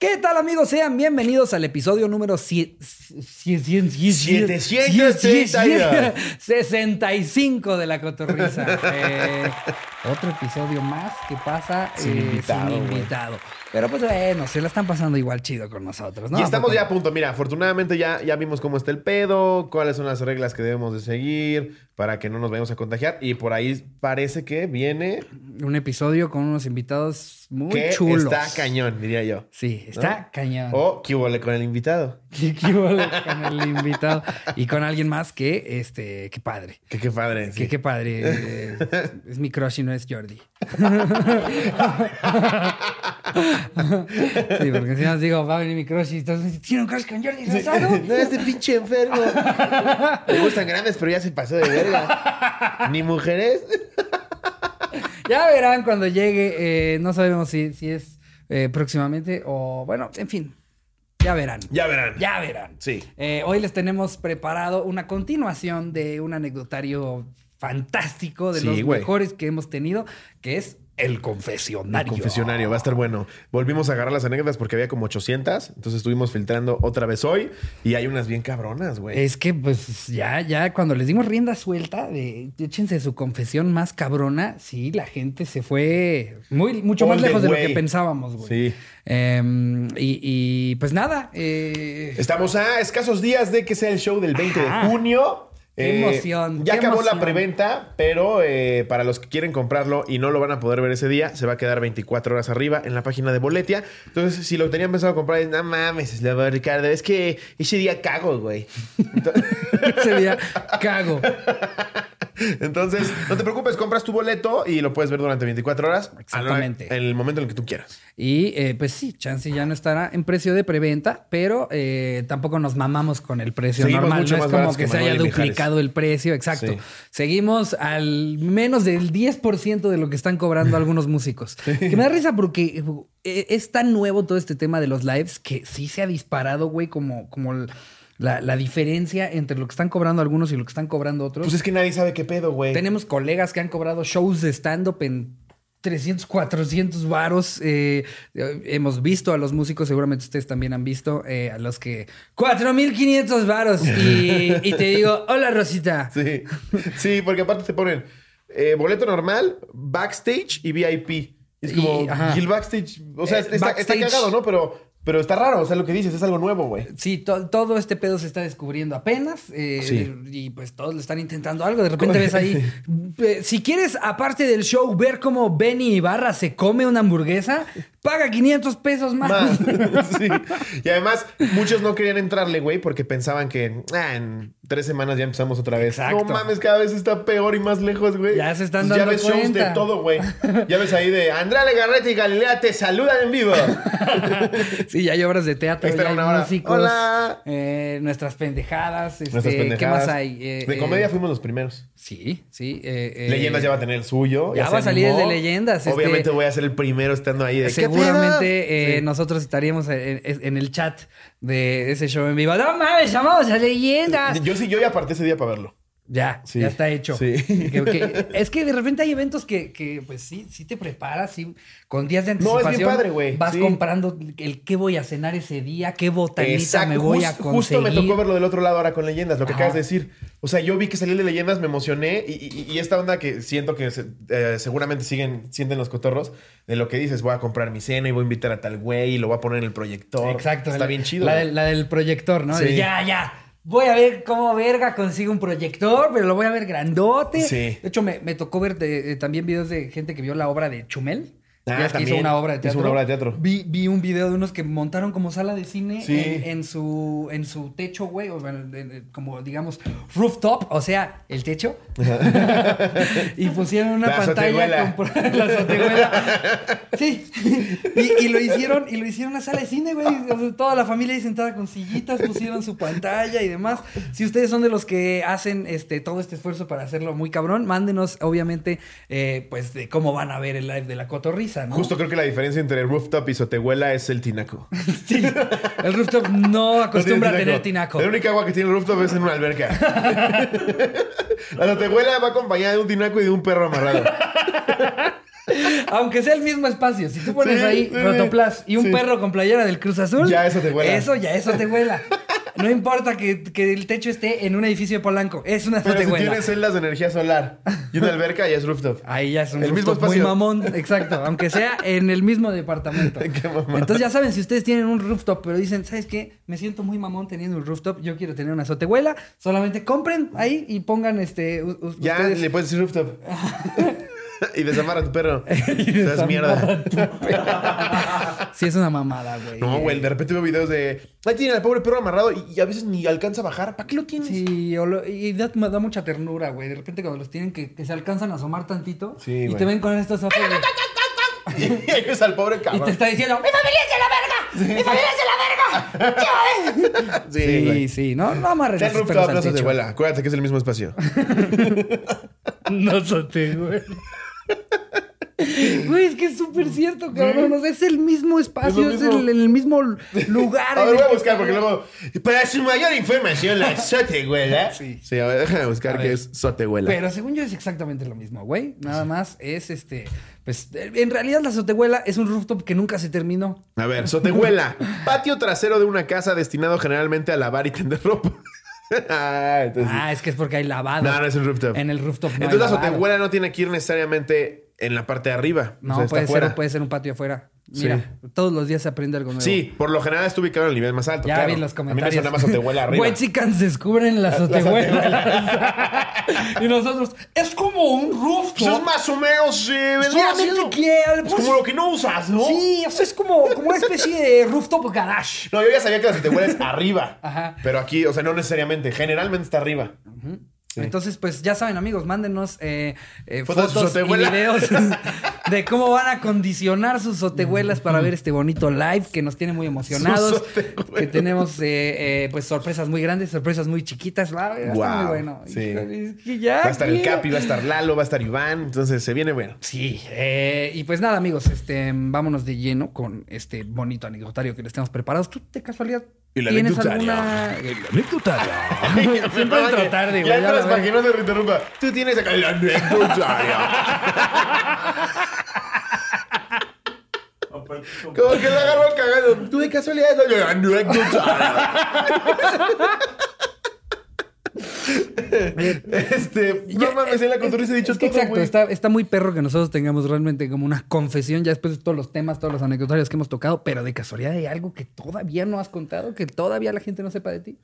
¿Qué tal amigos? Sean bienvenidos al episodio número 65 de La Cotorrisa. Eh, otro episodio más que pasa Sin eh, invitado, sin invitado. Pero pues bueno, se la están pasando igual chido con nosotros, ¿no? y estamos ya a punto. Mira, afortunadamente ya, ya vimos cómo está el pedo, cuáles son las reglas que debemos de seguir para que no nos vayamos a contagiar. Y por ahí parece que viene Un episodio con unos invitados muy que chulos. está cañón, diría yo. Sí, está ¿No? cañón. O que huele con el invitado. ¿Qué, qué hubo con el invitado? Y con alguien más que, este, qué padre. Que qué padre. Que sí. qué padre. eh, es mi crush y no es Jordi. sí, porque si no os digo, va a venir mi crush y entonces, ¿tiene un crush con Jordi Rosado? No, este pinche enfermo. Me gustan grandes, pero ya se pasó de verga. Ni mujeres. Ya verán cuando llegue. eh, no sabemos si, si es eh, próximamente o, bueno, en fin. Ya verán. Ya verán. Ya verán. Sí. Eh, hoy les tenemos preparado una continuación de un anecdotario fantástico de Sí, los mejores que hemos tenido, que es el confesionario. Confesionario, va a estar bueno. Volvimos a agarrar las anécdotas porque había como 800, entonces estuvimos filtrando otra vez hoy y hay unas bien cabronas, güey. Es que, pues, ya, ya, cuando les dimos rienda suelta de échense su confesión más cabrona, sí, la gente se fue muy, mucho All más lejos de lo que pensábamos, güey. Sí. Em, y, y, pues nada, eh, Estamos a escasos días de que sea el show del 20 Ajá. de junio. Qué Eh, emoción, Ya qué acabó emoción. la preventa, pero eh, para los que quieren comprarlo y no lo van a poder ver ese día, se va a quedar 24 horas arriba en la página de Boletia. Entonces, si lo tenían pensado comprar, no mames, Slava, Ricardo, es que ese día cago, güey. ese día cago. Entonces, no te preocupes, compras tu boleto y lo puedes ver durante 24 horas. Exactamente. En el momento en el que tú quieras. Y eh, pues sí, Chance ya no estará en precio de preventa, pero eh, tampoco nos mamamos con el precio Seguimos normal. mucho No es como que, que se haya Mijares. duplicado el precio, exacto. Sí. Seguimos al menos del 10% de lo que están cobrando algunos músicos. Que me da risa porque eh, es tan nuevo todo este tema de los lives que sí se ha disparado, güey, como, como el- la, la diferencia entre lo que están cobrando algunos y lo que están cobrando otros. Pues es que nadie sabe qué pedo, güey. Tenemos colegas que han cobrado shows de stand-up en 300, 400 varos. Eh, eh, hemos visto a los músicos, seguramente ustedes también han visto, eh, a los que 4,500 varos. Y, y te digo, hola Rosita. Sí, sí, porque aparte te ponen eh, boleto normal, backstage y VIP. Es como, y el backstage, o sea, está, cagado, ¿no? Pero, pero está raro, o sea, lo que dices es algo nuevo, güey. Sí, to- todo este pedo se está descubriendo apenas. eh, Sí. Y pues todos le están intentando algo. De repente ves ahí. eh, si quieres, aparte del show, ver cómo Benny Ibarra se come una hamburguesa, paga 500 pesos más. Más. sí. Y además, muchos no querían entrarle, güey, porque pensaban que ah, en tres semanas ya empezamos otra vez. Exacto. No mames, cada vez está peor y más lejos, güey. Ya se están Pues dando Ya ves shows de todo, güey. Ya ves ahí de Andrea Legarrete y Galilea te saludan en vivo. Sí, ya hay obras de teatro, está ya hay una hora. músicos, Hola. eh, nuestras pendejadas, este, Nuestras pendejadas. ¿qué más hay? Eh, De eh, comedia fuimos los primeros. Sí, sí. eh, eh, Leyendas ya va a tener el suyo. ya va a salir el de. Leyendas, este- Obviamente voy a ser el primero estando ahí de ¿qué Seguramente eh, Sí. nosotros estaríamos en, en el chat de ese show en vivo. ¡No mames, llamamos a Leyendas! Yo sí, yo ya aparté ese día para verlo. Ya, Sí. ya está hecho. Sí. Que- que- es que de repente hay eventos que, que, pues sí, sí te preparas, sí, con días de No, es bien anticipación. padre, güey, Vas sí. comprando el qué voy a cenar ese día, qué botanita Exacto. me voy a Jus- conseguir. Justo me tocó verlo del otro lado ahora con leyendas, lo que Ajá. acabas de decir. O sea, yo vi que el de leyendas, me emocioné y, y- y esta onda que siento que se- eh, seguramente siguen, sienten los cotorros, de lo que dices, voy a comprar mi cena y voy a invitar a tal güey y lo voy a poner en el proyector. Exacto. Está la- bien chido. La, del- la del proyector, ¿no? Sí. De, ya, ya. Voy a ver cómo verga consigo un proyector, pero lo voy a ver grandote. Sí. De hecho, me, me tocó ver de- eh, también videos de gente que vio la obra de Chumel. Ah, ves que hizo una obra de Hizo teatro. una obra de teatro. Vi, vi un video de unos que montaron como sala de cine Sí. en, en su, en su techo, güey. O en- en- como digamos, rooftop, o sea, el techo. y pusieron una La pantalla con la azotehuela. Sí. Y, y lo hicieron, y lo hicieron una sala de cine, güey. O sea, toda la familia ahí sentada con sillitas, pusieron su pantalla y demás. Si ustedes son de los que hacen este todo este esfuerzo para hacerlo muy cabrón, mándenos, obviamente, eh, pues de cómo van a ver el live de la cotorriza, ¿no? Justo creo que la diferencia entre rooftop y sotehuela es el tinaco. Sí. El rooftop no acostumbra No a tener tinaco. La única agua que tiene el rooftop es en una alberca. la sotehuela va acompañada de un tinaco y de un perro amarrado. Aunque sea el mismo espacio, si tú pones Sí, ahí sí. Rotoplas y un perro con playera del Cruz Azul, Ya eso te vuela. Eso ya eso te vuela. No importa que, que el techo esté en un edificio de Polanco, es una Pero si tienes celdas de energía solar y una alberca, ya es rooftop. Ahí ya es un El mismo rooftop muy espacio. mamón, exacto, aunque sea en el mismo departamento. Qué. Entonces ya saben, si ustedes tienen un rooftop, pero dicen, ¿sabes qué? Me siento muy mamón teniendo un rooftop, yo quiero tener una azotehuela, solamente compren ahí y pongan este Ya ustedes- le puedes decir rooftop. y desamarra a tu perro. Y Estás mierda. tu perro. Sí, es una mamada, güey. No, güey, de repente veo videos de. Ahí tienen al pobre perro amarrado y, y a veces ni alcanza a bajar. ¿Para qué lo tienes? Sí, o lo- y da, da mucha ternura, güey. De repente cuando los tienen que, que se alcanzan a asomar tantito Sí, y güey. te ven con estos ojos Y ahí ves al pobre y cabrón. te está diciendo, ¡mi familia es de la verga! ¡Mi familia es de la verga! Sí, Sí, güey. sí, no, no amarres Ten rooftop, no se te vuela. Acuérdate que es el mismo espacio. No se te güey. Güey, es que es súper cierto, cabrón. O sea, es el mismo espacio, es, mismo. el, el mismo lugar. A ver, voy a buscar porque luego. Para su mayor información, la sotehuela. Sí. Sí, a ver, déjame buscar qué es sotehuela. Pero según yo es exactamente lo mismo, güey. Nada más es este. Pues en realidad la azotehuela es un rooftop que nunca se terminó. A ver, sotehuela. Patio trasero de una casa destinado generalmente a lavar y tender ropa. ah, entonces. Ah, es que es porque hay lavado. no, no es un rooftop. En el rooftop no Entonces la lavado. sotehuela no tiene que ir necesariamente en la parte de arriba. No, o sea, está puede, ser, puede ser un patio afuera. Mira, todos los días se aprende algo nuevo. Sí, por lo general está ubicado en el nivel más alto. Ya claro. vi los A comentarios. mí me suena más arriba. Descubren las azotehuelas. y nosotros, es como un rooftop. Pues es más o menos. Sí. Es como lo que no usas, ¿no? Sí, o sea, es como, como una especie de rooftop garage. No, yo ya sabía que la sotehuela es arriba. Ajá. Pero aquí, o sea, no necesariamente. Generalmente está arriba. Sí. Entonces, pues ya saben, amigos, mándenos eh, eh, Fotos y videos de cómo van a condicionar sus sotehuelas para ver este bonito live que nos tiene muy emocionados. Que tenemos eh, eh, pues sorpresas muy grandes, sorpresas muy chiquitas. Va, va a estar muy bueno. sí. Híjole, es que ya Va a estar el. Capi, va a estar Lalo, va a estar Iván. Entonces se viene bueno. Sí, eh, y pues nada, amigos, este, vámonos de lleno con este bonito anecdotario que les tenemos preparados. ¿Tú de casualidad Y la tienes anecdotario. alguna anecdotario? Siempre entro tarde, güey. Ya ya entras la para que no te interrumpa. Tú tienes acá el anecdotario. Como que lo agarró cagado. Tú de casualidad no el anecdotario. este, no mames, en la dicho todo, exacto, está, está muy perro que nosotros tengamos realmente como una confesión ya después de todos los temas, todos los anecdotarios que hemos tocado, pero de casualidad hay algo que todavía no has contado, que todavía la gente no sepa de ti.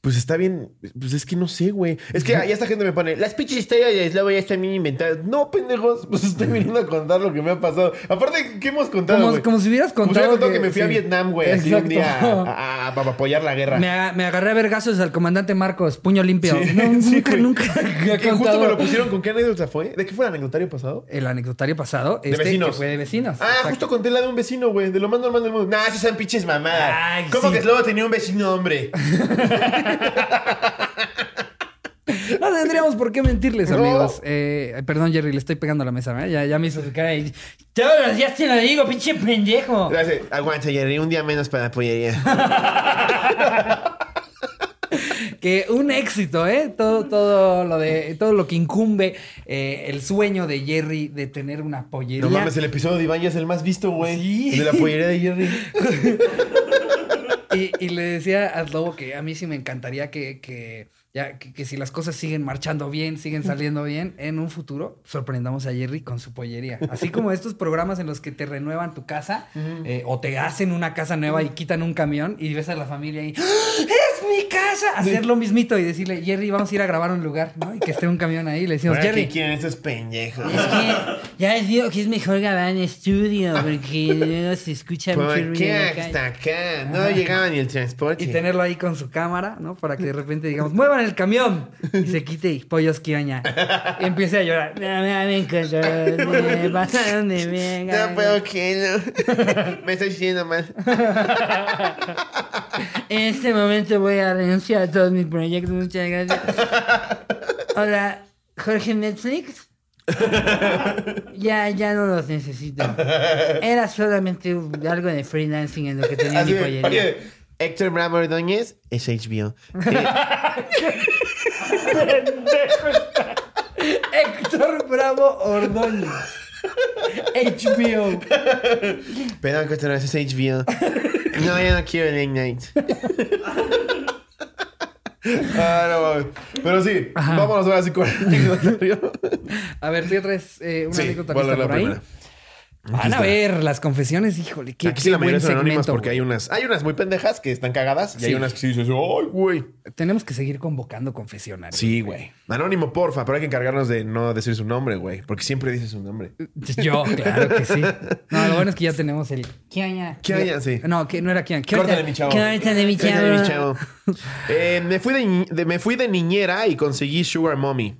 Pues está bien. Pues es que no sé, güey. Es que ya esta gente me pone, las pinches historias de Slobo ya están bien inventadas. No, pendejos. Pues estoy viniendo a contar lo que me ha pasado. Aparte, ¿qué hemos contado, Como, como si hubieras Como si contado, hubiera contado que, me fui a. Vietnam, güey. Así un día a, a- a apoyar la guerra. Me, a- me agarré a vergazos al comandante Marcos, puño limpio. Sí, No, sí, nunca, nunca Que justo me lo pusieron. ¿Con qué anécdota fue? ¿De qué fue el anecdotario pasado? el anecdotario pasado, este vecinos. que fue de vecinos. Ah, Exacto. justo conté la de un vecino, güey. De lo más normal del mundo. Nah, esas son pinches mamadas. Ay, ¿Cómo que Slobo tenía un vecino hombre? No tendríamos por qué mentirles, No. amigos. Eh, perdón, Jerry, le estoy pegando a la mesa, ¿eh? Ya, ya me hizo su cara y... Todos los días te lo digo, pinche pendejo. Gracias. Aguanta, Jerry. Un día menos para la pollería. Que un éxito, ¿eh? Todo, todo lo de, todo lo que incumbe eh, el sueño de Jerry de tener una pollería. No mames, el episodio de Iván ya es el más visto, güey. Sí. De la pollería de Jerry. Y, y le decía a Slobo que a mí sí me encantaría que, que, ya, que, que si las cosas siguen marchando bien, siguen saliendo bien, en un futuro sorprendamos a Jerry con su pollería. Así como estos programas en los que te renuevan tu casa eh, o te hacen una casa nueva y quitan un camión y ves a la familia y ¡Ah! ¡Es mi casa! Hacer lo mismito y decirle, Jerry, vamos a ir a grabar un lugar, ¿no? Y que esté un camión ahí. Le decimos, Jerry. ¿Qué quieren estos pendejos? Es que ya les digo que es mejor grabar en estudio porque luego se escucha mucho ¿Por ruido. qué en la calle. hasta acá? No llegaba ni el transporte. Y tenerlo ahí con su cámara, ¿no? Para que de repente digamos, muevan el camión. Y se quite y pollos quioña. Y empiece a llorar. Me, me, encantó, me pasaron de venga. No puedo que no. Me estoy sintiendo mal. En este momento voy a renunciar a todos mis proyectos. Muchas gracias. Hola, Jorge Netflix. Ya, ya no los necesito. Era solamente algo de freelancing en lo que tenía Así mi pollería. oye, Héctor Bravo Ordóñez es HBO. Héctor Bravo Ordóñez. HBO. Perdón que otra vez es HBO. No, ya no quiero Late Night. Ah, no. Pero sí, Ajá. vámonos ahora sí con el anecdotario. A ver, tú traes eh, una Sí, anécdota por ahí. primera. Van a ver las confesiones, híjole, qué, Aquí sí qué la mayoría buen son anónimas segmento, porque güey. hay unas, hay unas muy pendejas que están cagadas y hay unas que sí dices, ¡ay, güey! Tenemos que seguir convocando confesionarios. Sí, güey. Anónimo, porfa, pero hay que encargarnos de no decir su nombre, güey. Porque siempre dice su nombre. Yo, claro que sí. No, lo bueno es que ya tenemos el Kiaña. Kiaña, sí. No, que no era. Córtale, mi chavo. Córtale, mi chavo. Córtale, mi chavo. Eh, me, fui de, ni- de- me fui de niñera y conseguí Sugar Mommy.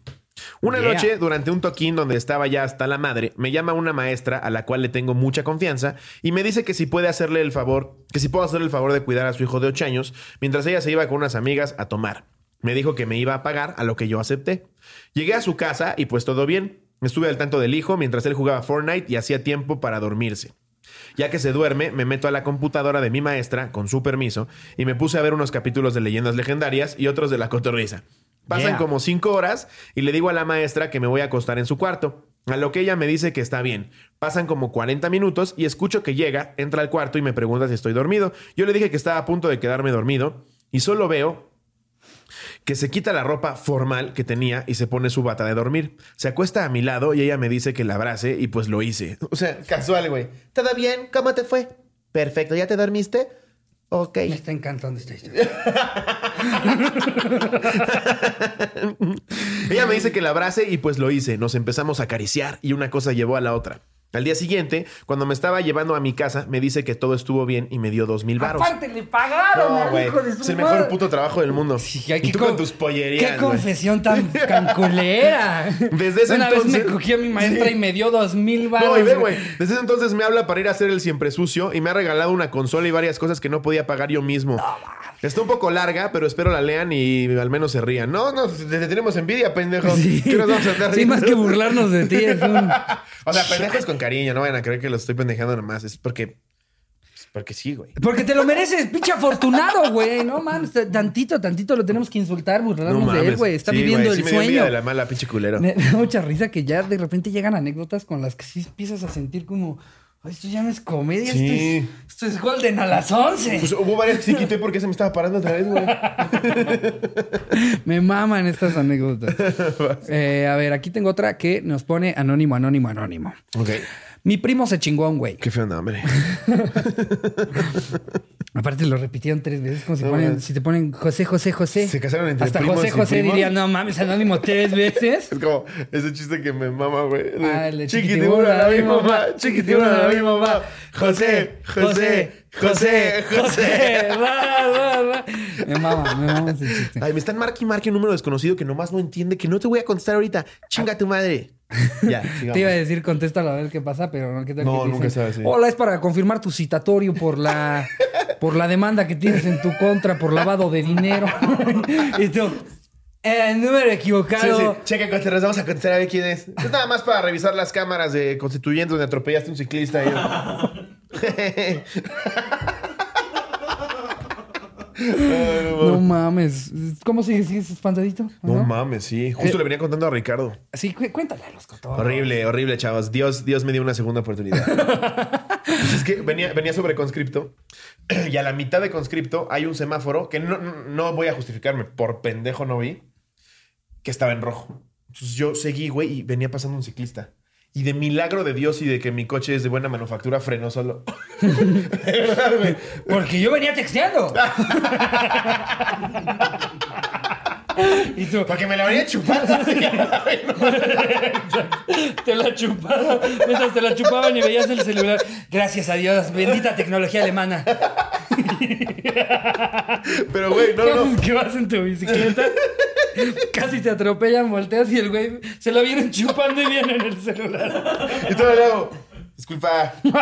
Una Yeah. noche, durante un toquín donde estaba ya hasta la madre, me llama una maestra a la cual le tengo mucha confianza y me dice que si puede hacerle el favor, que si puedo hacerle el favor de cuidar a su hijo de 8 años mientras ella se iba con unas amigas a tomar. Me dijo que me iba a pagar, a lo que yo acepté. Llegué a su casa y pues todo bien. Estuve al tanto del hijo mientras él jugaba Fortnite y hacía tiempo para dormirse. Ya que se duerme, me meto a la computadora de mi maestra, con su permiso, y me puse a ver unos capítulos de leyendas legendarias y otros de la cotorriza. Pasan Yeah. como cinco horas y le digo a la maestra que me voy a acostar en su cuarto. A lo que ella me dice que está bien. Pasan como 40 minutos y escucho que llega, entra al cuarto y me pregunta si estoy dormido. Yo le dije que estaba a punto de quedarme dormido y solo veo que se quita la ropa formal que tenía y se pone su bata de dormir. Se acuesta a mi lado y ella me dice que la abrace y pues lo hice. O sea, casual, güey. ¿Todo bien? ¿Cómo te fue? Perfecto, ¿ya te dormiste? Ok. Me está encantando esta historia. Ella me dice que la abrace y pues lo hice. Nos empezamos a acariciar y una cosa llevó a la otra. Al día siguiente, cuando me estaba llevando a mi casa, me dice que todo estuvo bien y me dio dos mil varos. Aparte, le pagaron No, al güey. hijo de su Es el mejor madre. puto trabajo del mundo. Sí, y tú con- con tus pollerías. Qué güey. confesión tan canculera. Desde ese Una entonces- vez me cogí a mi maestra Sí. y me dio dos mil baros. No, y ve, güey. Desde ese entonces me habla para ir a hacer el siempre sucio y me ha regalado una consola y varias cosas que no podía pagar yo mismo. Está un poco larga, pero espero la lean y al menos se rían. No, no, te tenemos envidia, pendejo. Sí. ¿Qué nos vamos a andar Sí, más que burlarnos de ti, es un... O sea, pendejos con cariño, no vayan a creer que los estoy pendejando nomás. Es porque. es porque sí, güey. Porque te lo mereces, pinche afortunado, güey. No mames, tantito, tantito lo tenemos que insultar, burlarnos de él, güey. Está Sí, viviendo güey, sí el me dio sueño. de la mala, pinche culero. Me, da mucha risa que ya de repente llegan anécdotas con las que sí empiezas a sentir como, "Ay, esto ya no es comedia, Sí. esto, es, esto es Golden a las 11. Pues hubo varias que sí quité porque se me estaba parando otra vez, güey. Me maman estas anécdotas. Eh, a ver, aquí tengo otra que nos pone anónimo, anónimo, anónimo. Ok. Mi primo se chingó a un güey. Qué feo nombre. Aparte lo repitieron tres veces, como si, No, ponen- si te ponen José, José, José. Se casaron entre Hasta primos José, y José primos. diría, no mames, anónimo tres veces. Es como ese chiste que me mama, güey. Ah, Chiquitibuna, la mi mamá. Chiquitibuna, la mi mamá. José, José, José, José. Va, va, va. Me mama, me mama ese chiste. Ay, me están marque y marque un número desconocido que nomás no entiende, que no te voy a contestar ahorita. Chinga tu madre. Ya, sigamos. Te iba a decir, contéstalo a ver qué pasa, pero no, ¿qué tal No, que te nunca dicen, sabes, sí. Hola, es para confirmar tu citatorio por la, por la demanda que tienes en tu contra por lavado de dinero. y tú, eh, número Sí, equivocado. sí. Checa, Contreras, vamos a contestar a ver quién es. Es nada más para revisar las cámaras de constituyentes donde atropellaste a un ciclista. y yo. Ay, no No mames. ¿Cómo sigues? ¿Sigues espantadito? ¿O No mames, sí. Justo Eh, le venía contando a Ricardo. Sí, cu- cuéntale a los cotorros. Horrible, horrible, chavos. Dios, Dios me dio una segunda oportunidad. Pues es que venía, venía sobre conscripto y a la mitad de conscripto hay un semáforo que no, no voy a justificarme, por pendejo no vi, que estaba en rojo. Entonces yo seguí, güey, y venía pasando un ciclista. Y de milagro de Dios y de que mi coche es de buena manufactura, frenó solo. de verdad, güey. Porque yo venía texteando. y tú, Porque me la venía chupando. te la chuparon. Mientras te la chupaban y veías el celular. Gracias a Dios, bendita tecnología alemana. Pero, güey, no, ¿Qué no. que vas en tu bicicleta? Casi te atropellan, volteas y el güey se la vienen chupando y viene en el celular. Y todo le hago. Disculpa. no,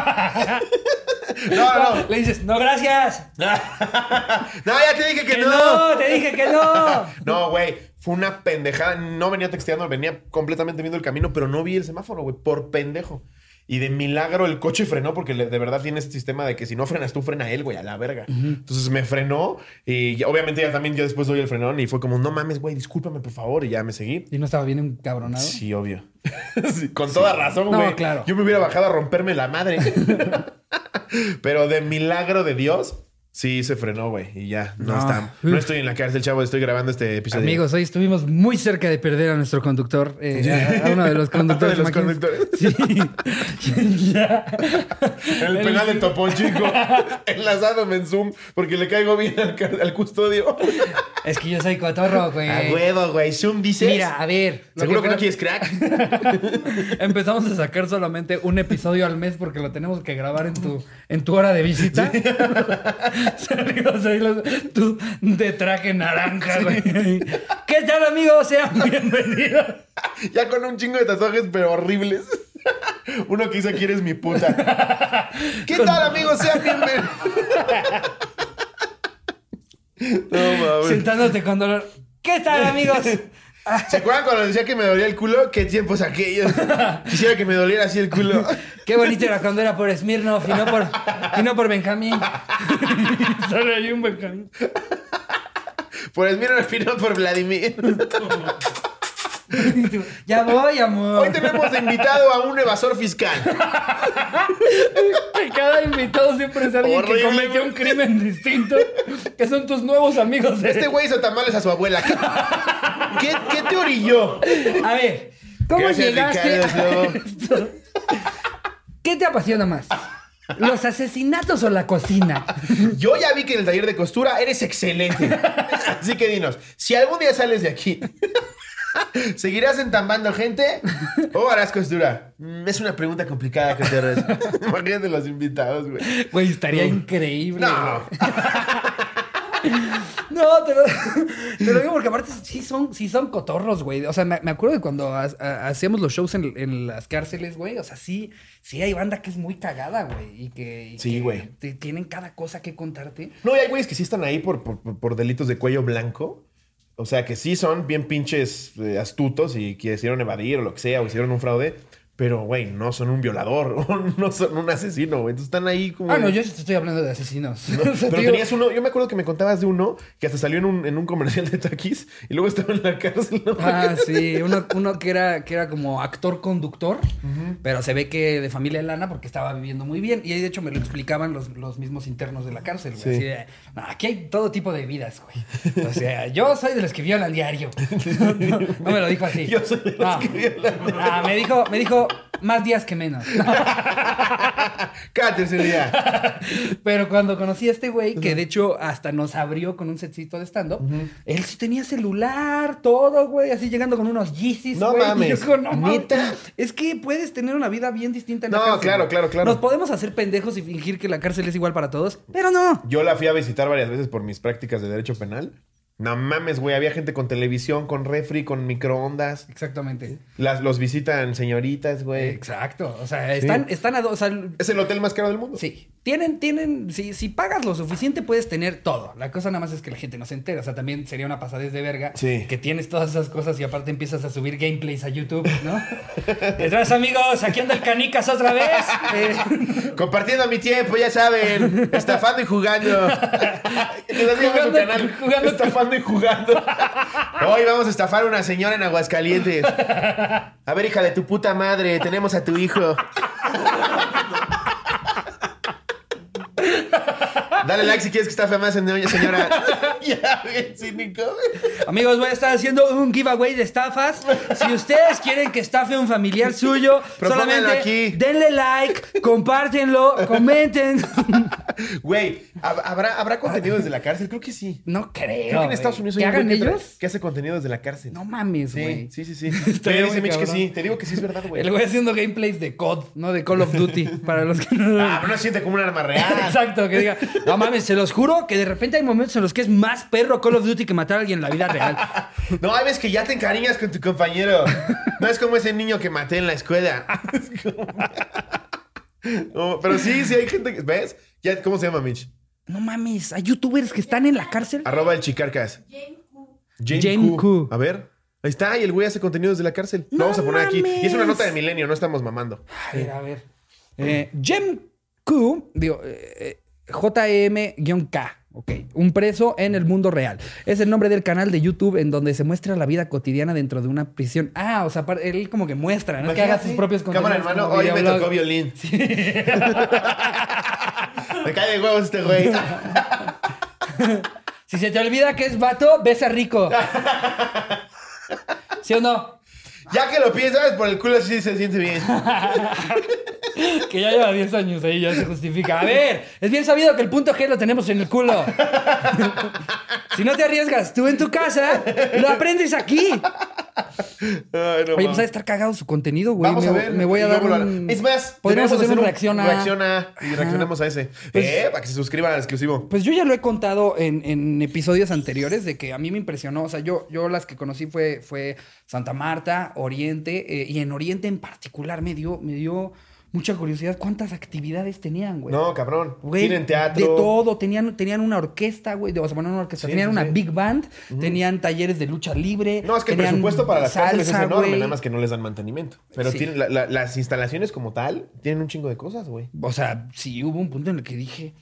no. Le dices, no, gracias. No, ya te dije que, Que no. no, te dije que no. No, güey, fue una pendejada. No venía texteando, venía completamente viendo el camino, pero no vi el semáforo, güey, por pendejo. Y de milagro el coche frenó porque de verdad tiene este sistema de que si no frenas tú, frena él, güey, a la verga. Entonces me frenó y ya- obviamente ya también yo después doy el frenón y fue como, no mames, güey, discúlpame por favor. Y ya me seguí. ¿Y no estaba bien encabronado? Sí, obvio. Sí, con toda razón, No, güey. claro. Yo me hubiera bajado a romperme la madre. Pero de milagro de Dios, sí se frenó, güey. Y ya, no, No. está. No estoy en la cárcel, chavo. Estoy grabando este episodio. Amigos, hoy estuvimos muy cerca de perder a nuestro conductor, eh, a, a uno de los conductores. de los conductores. Sí. ya. En el penal de Topo Chico, enlazándome en Zoom, porque le caigo bien al, custodio. Es que yo soy cotorro, güey. A huevo, güey. Zoom dices. Mira, a ver. Seguro que no quieres crack. Empezamos a sacar solamente un episodio al mes porque lo tenemos que grabar en tu, en tu hora de visita. Salimos ahí los- tú de traje naranja, güey. ¿Qué tal, amigos? Sean bienvenidos. Ya con un chingo de tatuajes, pero horribles. Uno que dice, ¿quieres mi puta? ¿Qué tal, amigos? Sean bienvenidos. No, mames. Sentándote con dolor. ¿Qué tal, amigos? ¿Se acuerdan cuando decía que me dolía el culo? ¿Qué tiempos aquellos? Quisiera que me doliera así el culo. Qué bonito era cuando era por Smirnoff y no por, y no por Benjamín. Solo hay un Benjamín. Por Esmiro Espino, por Vladimir. Ya voy, amor. Hoy tenemos de invitado a un evasor fiscal. Que cada invitado siempre es alguien Horrible, que cometió un crimen distinto. Que son tus nuevos amigos. de- Este güey hizo tamales a su abuela. ¿Qué, qué, qué te orilló? A ver, ¿cómo Gracias, llegaste Ricardo, a esto? ¿Qué te apasiona más? ¿Los asesinatos o la cocina? Yo ya vi que en el taller de costura eres excelente. Así que dinos, si algún día sales de aquí, ¿seguirás entambando gente o harás costura? Es una pregunta complicada que te Imagínate los invitados, güey. Güey, estaría increíble. No. No, te lo, te lo digo porque aparte sí son, sí son cotorros, güey. O sea, me, me acuerdo de cuando ha- ha- hacíamos los shows en, en las cárceles, güey. O sea, sí, sí hay banda que es muy cagada, güey. Y que, y Sí, que güey. te- tienen cada cosa que contarte. No, y hay güeyes que sí están ahí por, por, por delitos de cuello blanco. O sea, que sí son bien pinches eh, astutos y quisieron evadir o lo que sea, o hicieron un fraude. Pero, güey, no son un violador no son un asesino, güey. Entonces están ahí como... Ah, no, yo estoy hablando de asesinos. No, O sea, pero digo, tenías uno, yo me acuerdo que me contabas de uno que hasta salió en un, en un comercial de taquis y luego estaba en la cárcel. ¿no? Ah, sí, uno, uno que era, que era como actor-conductor, pero se ve que de familia lana porque estaba viviendo muy bien. Y ahí, de hecho, me lo explicaban los, los mismos internos de la cárcel, güey. Sí. Así de, "No, aquí hay todo tipo de vidas, güey. O sea, yo soy de los que violan diario. No, no me lo dijo así. Yo soy de los que violan diario. Ah, me dijo, me dijo más días que menos. Cada tercer día. Pero cuando conocí a este güey, que de hecho hasta nos abrió con un setcito de stand-up, él sí tenía celular, todo, güey, así llegando con unos Yeezys, No güey. Y mames, yo no mames. Es que puedes tener una vida bien distinta en la No, claro, claro, claro. Nos podemos hacer pendejos y fingir que la cárcel es igual para todos, pero no. Yo la fui a visitar varias veces por mis prácticas de derecho penal. No mames, güey. Había gente con televisión, con refri, con microondas. Exactamente. Las, los visitan señoritas, güey. Exacto. O sea, están, están a dos. O sea, Es el hotel más caro del mundo. Sí, tienen, tienen, si, si pagas lo suficiente puedes tener todo. La cosa nada más es que la gente no se entera. O sea, también sería una pasadez de verga Sí. que tienes todas esas cosas y aparte empiezas a subir gameplays a YouTube, ¿no? Detrás, amigos, aquí anda el canicas otra vez. Eh, Compartiendo mi tiempo, ya saben. Estafando y jugando- Estafando y jugando. Hoy vamos a estafar a una señora en Aguascalientes. A ver, hija de tu puta madre, tenemos a tu hijo. Dale like si quieres que estafe más en doña señora. ya, bien cínico. amigos, voy a estar haciendo un giveaway de estafas. Si ustedes quieren que estafe a un familiar suyo, Propónganlo solamente aquí. denle like, compártenlo, comenten. Güey, ¿hab- ¿habrá, ¿habrá contenido desde la cárcel? Creo que sí. No creo. Creo que en güey. Estados Unidos hay ¿Que un güey hagan que tra- ellos? que hace contenido desde la cárcel. No mames, güey. Sí, sí, sí, Me dice muy Mitch que cabrón. sí. Te digo que sí es verdad, güey. El güey haciendo gameplays de COD, ¿no? De Call of Duty. para los que no. Ah, pero no se siente como un arma real. Exacto, que diga, no mames, se los juro que de repente hay momentos en los que es más perro Call of Duty que matar a alguien en la vida real. No, hay veces que ya te encariñas con tu compañero. No es como ese niño que maté en la escuela. Es como- No, pero sí, sí hay gente que... ¿Ves? Ya, ¿Cómo se llama, Mitch? No mames, hay youtubers que están en la cárcel. Arroba el chicarcas. Jane, Q. A ver. Ahí está, y el güey hace contenido desde la cárcel. Lo No vamos a poner aquí. Y es una mames. nota de milenio, no estamos mamando. A ver, a ver. Eh, Jem Q, digo, eh, JM-K. Ok, un preso en el mundo real. Es el nombre del canal de YouTube en donde se muestra la vida cotidiana dentro de una prisión. Ah, o sea, él como que muestra, ¿no? Que haga sus propios Cámara, contenidos hermano, como hoy me tocó violín. me cae de huevos este güey. Si se te olvida que es vato, besa rico. ¿Sí o no? Ya que lo piensas, por el culo sí se siente bien. Que ya lleva 10 años ahí, ya se justifica. A ver, es bien sabido que el punto G lo tenemos en el culo. Si no te arriesgas tú en tu casa, lo aprendes aquí. Ay, no Oye, pues ha de estar cagado su contenido, güey. Vamos me, a ver. me voy a dar un... Es más, podríamos hacer deberíamos un reacción a... reacción a- Y Ajá. reaccionamos a ese. Pues- eh, para que se suscriban al exclusivo. Pues yo ya lo he contado en, en episodios anteriores de que a mí me impresionó. O sea, yo, yo las que conocí fue, fue Santa Marta, Oriente, eh, y en Oriente en particular me dio, me dio mucha curiosidad cuántas actividades tenían, güey. No, cabrón. Güey, Tienen teatro. De todo. Tenían, tenían una orquesta, güey. O sea, bueno, no una orquesta. Sí, tenían sí, una big band. Tenían talleres de lucha libre. No, es que el presupuesto para las cárceles es salsa, enorme, güey. nada más que no les dan mantenimiento. Pero Sí. tienen la- la- las instalaciones como tal, tienen un chingo de cosas, güey. O sea, sí hubo un punto en el que dije,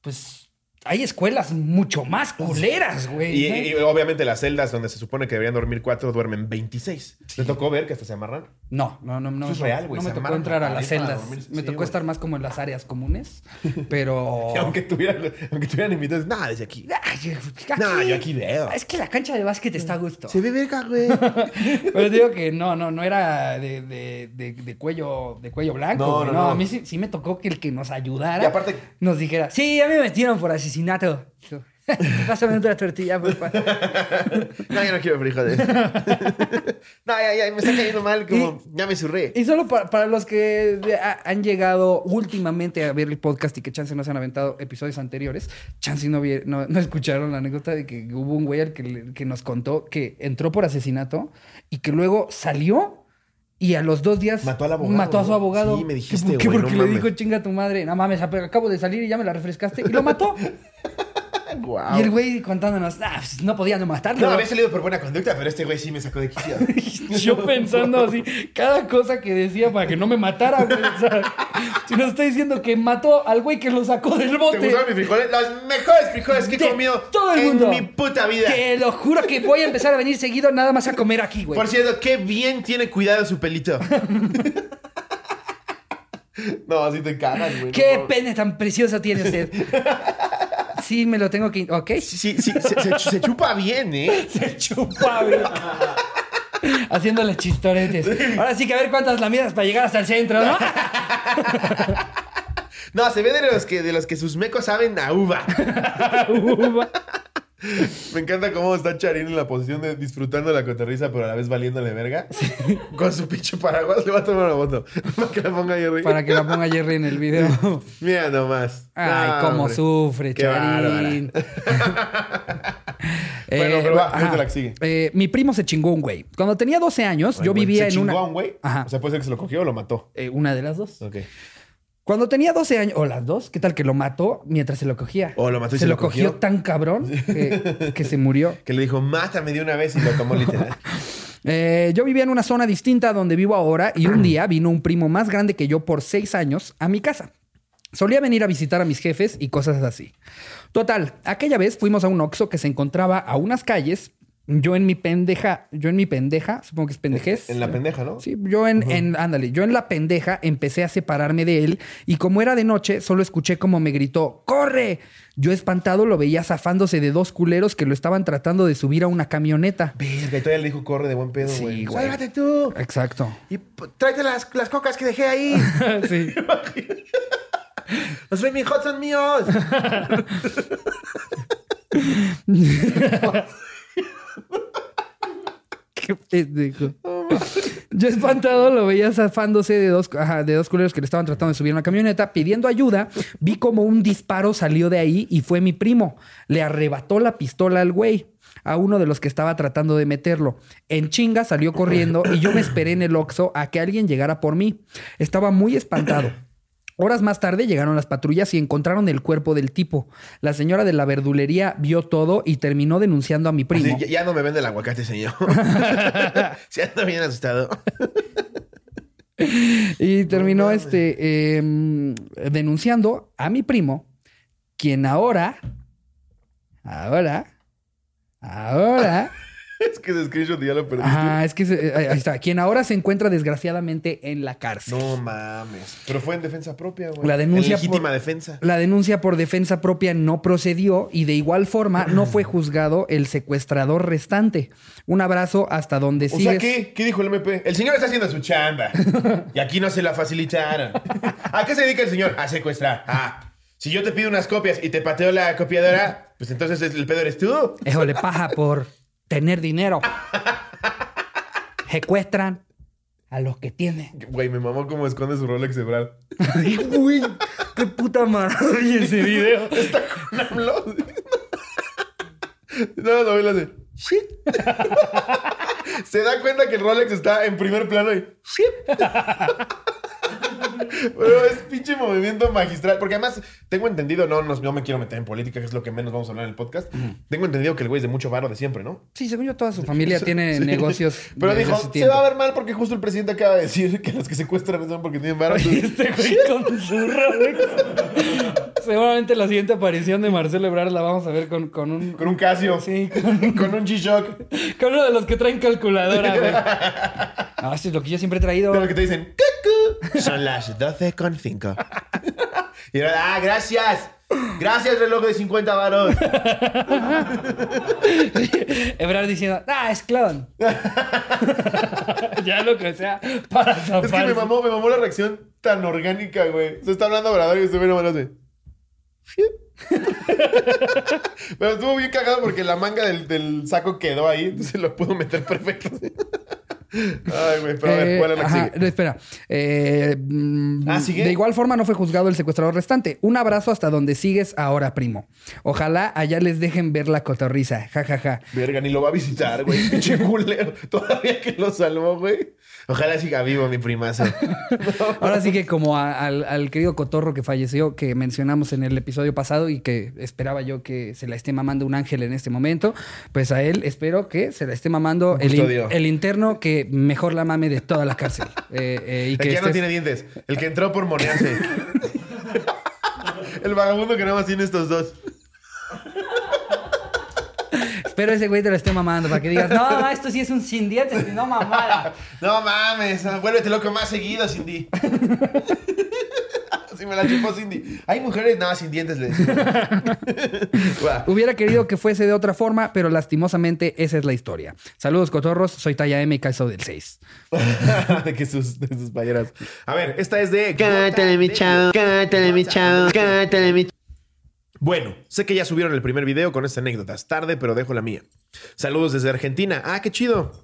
pues hay escuelas mucho más culeras, güey. Y, obviamente las celdas donde se supone que deberían dormir cuatro, duermen 26. ¿Te tocó ver que hasta se amarran? No, no, no, no. Eso es real, güey, No me tocó entrar a las celdas. Me Sí, tocó estar más como en las áreas comunes. Pero. Aunque tuvieran, aunque tuvieran invitados, nada, desde aquí. Ay, No, yo aquí veo. Es que la cancha de básquet está a gusto. Se ve verga, güey. Pero digo que no, no, no era de, de, de, de cuello, de cuello blanco. No, no, no, a mí sí, sí me tocó que el que nos ayudara Y aparte- nos dijera, sí, a mí me metieron por asesinato. Pásame otra tortilla, por favor. No, yo no quiero frijoles. No, ya, ya, me está cayendo mal, como ya me surré. Y solo para, para los que ha- han llegado últimamente a ver el podcast y que chance no se han aventado episodios anteriores, chance no, vi- no, no escucharon la anécdota de que hubo un güey al que, que nos contó que entró por asesinato y que luego salió y a los dos días Mató al abogado, mató a su abogado. Sí, me dijiste, güey, Porque no le mames. dijo chinga a tu madre. No mames, acabo de salir y ya me la refrescaste. Y lo mató. Y el güey contándonos, ah, pues, no podía no matarlo. No, había salido por buena conducta, pero este güey sí me sacó de quicio. Yo pensando así, cada cosa que decía para que no me matara, güey. O sea, si nos está diciendo que mató al güey que lo sacó del ¿Te bote. gustaron mis frijoles? Los mejores frijoles que he comido todo el en mundo. mi puta vida. Que lo juro que voy a empezar a venir seguido nada más a comer aquí, güey. Por cierto, qué bien tiene cuidado su pelito. no, así te cagas, güey. Qué no. pene tan precioso tiene usted. Sí, me lo tengo que... ¿Ok? Sí, sí, sí, se, se- se chupa bien, ¿eh? Se chupa, güey. Haciéndole chistoretes. Ahora sí que a ver cuántas lamidas para llegar hasta el centro, ¿no? No, se ve de los que, de los que sus mecos saben a uva. Me encanta cómo está Charín en la posición de disfrutando la cotorriza, pero a la vez valiéndole verga. Con su pinche paraguas le va a tomar una foto. Para que la ponga arriba. Para que la ponga Jerry en el video. Mira nomás. Ay, cómo hombre. sufre, Qué Charín. Bueno, pero va, ajá. la que sigue. Eh, mi primo se chingó un güey. Cuando tenía 12 años, Ay, yo vivía ¿se en chingó una. a un güey? Ajá. O sea, puede ser que se lo cogió o lo mató. Eh, una de las dos. Ok. Cuando tenía 12 años, o las dos, ¿qué tal que lo mató mientras se lo cogía? O lo mató y se, se lo lo cogió cogió. tan cabrón que, que se murió. Que le dijo, mátame de una vez y lo tomó literal. Eh, yo vivía en una zona distinta a donde vivo ahora y un día vino un primo más grande que yo por seis años a mi casa. Solía venir a visitar a mis jefes y cosas así. Total, aquella vez fuimos a un Oxxo que se encontraba a unas calles. Yo en mi pendeja, yo en mi pendeja, supongo que es pendejez. En la pendeja, ¿no? Sí, yo en, en, ándale, yo en la pendeja empecé a separarme de él y como era de noche, solo escuché como me gritó, ¡corre! Yo espantado lo veía zafándose de dos culeros que lo estaban tratando de subir a una camioneta. Verga, y todavía le dijo, corre de buen pedo, Sí, güey. güey. ¡Sálvate tú! Exacto. Y tráete las, las cocas que dejé ahí. sí. Los Flaming Hot son míos. Qué pendejo. Yo espantado lo veía zafándose de dos, ajá, de dos culeros que le estaban tratando de subir a una camioneta, pidiendo ayuda. Vi como un disparo salió de ahí y fue mi primo. Le arrebató la pistola al güey, a uno de los que estaba tratando de meterlo. En chinga salió corriendo y yo me esperé en el Oxxo a que alguien llegara por mí. Estaba muy espantado. Horas más tarde llegaron las patrullas y encontraron el cuerpo del tipo. La señora de la verdulería vio todo y terminó denunciando a mi primo. Así, ya, ya no me vende el aguacate, señor. Se anda bien asustado. y terminó este em, denunciando a mi primo, quien ahora, ahora, ahora es que ese screenshot ya lo perdiste. Ah, es que se- eh, ahí está. Quien ahora se encuentra desgraciadamente en la cárcel. No mames. Pero fue en defensa propia, güey. La denuncia En legítima por- defensa. La denuncia por defensa propia no procedió y de igual forma no fue juzgado el secuestrador restante. Un abrazo hasta donde O sigues. sea, ¿qué? ¿Qué dijo el MP? El señor está haciendo su chamba. Y aquí no se la facilitaron. ¿A qué se dedica el señor? A secuestrar. Ah. Si yo te pido unas copias y te pateo la copiadora, pues entonces el pedo eres tú. Eso le paja por tener dinero. Secuestran a los que tienen. Güey, me mamó cómo esconde su Rolex Ebrard. Ay, güey, qué puta maravilla ese video. Está con AMLO. No, no, él hace. "Shit". Se da cuenta que el Rolex está en primer plano y. "Shit". Pero es pinche movimiento magistral. Porque además, tengo entendido, no, no, no me quiero meter en política, que es lo que menos vamos a hablar en el podcast. Tengo entendido que el güey es de mucho varo de siempre, ¿no? Sí, según yo, toda su familia tiene Sí. negocios. Pero dijo, se tiempo. va a ver mal porque justo el presidente acaba de decir que los que secuestran son porque tienen varo. Y este güey con su Rolex. Seguramente la siguiente aparición de Marcelo Ebrard la vamos a ver con, con un. Con un Casio. Sí, con, Con un G-Shock. con uno de los que traen calculadora, güey. Esto es lo que yo siempre he traído. De lo que te dicen, ¡Cucu! Son las 12 con 5. y ahora, ah, gracias. Gracias, reloj de 50 varos. Ebrard diciendo, ah, es clon. ya lo que sea para Es que me mamó, me mamó la reacción tan orgánica, güey. Se está hablando Obrador y estoy viendo manos de. Pero estuvo bien cagado porque la manga del, del saco quedó ahí, entonces lo pudo meter perfecto. Ay, güey, pero a ver, Eh, ¿cuál es la que ajá, sigue? no, espera. Eh, mm, Ah, ¿sigue? De igual forma no fue juzgado el secuestrador restante. Un abrazo hasta donde sigues ahora, primo. Ojalá allá les dejen ver la cotorriza. Ja, ja, ja. Verga, ni lo va a visitar, güey. Pinche culero. Todavía que lo salvó, güey. Ojalá siga vivo mi primazo. Ahora sí que como a- al, al querido Cotorro que falleció, que mencionamos en el episodio pasado y que esperaba yo que se la esté mamando un ángel en este momento, pues a él espero que se la esté mamando el, in- el interno que mejor la mame de toda la cárcel. Eh, eh, y El que ya no tiene dientes. El que entró por monearse. El vagabundo que nada más tiene estos dos. Espero ese güey te lo esté mamando para que digas, no, esto sí es un sin dientes, no mamada. No mames, vuélvete loco más seguido, Cindy. Así me la chupó Cindy. Hay mujeres, no, sin dientes le. Hubiera querido que fuese de otra forma, pero lastimosamente esa es la historia. Saludos, cotorros. Soy Talla M y calzo del 6. de que sus, de sus payeras. A ver, esta es de. Cántale mi chavo, cántale mi chavo, cántale mi Bueno, sé que ya subieron el primer video con estas anécdotas. Tarde, pero dejo la mía. Saludos desde Argentina. Ah, qué chido.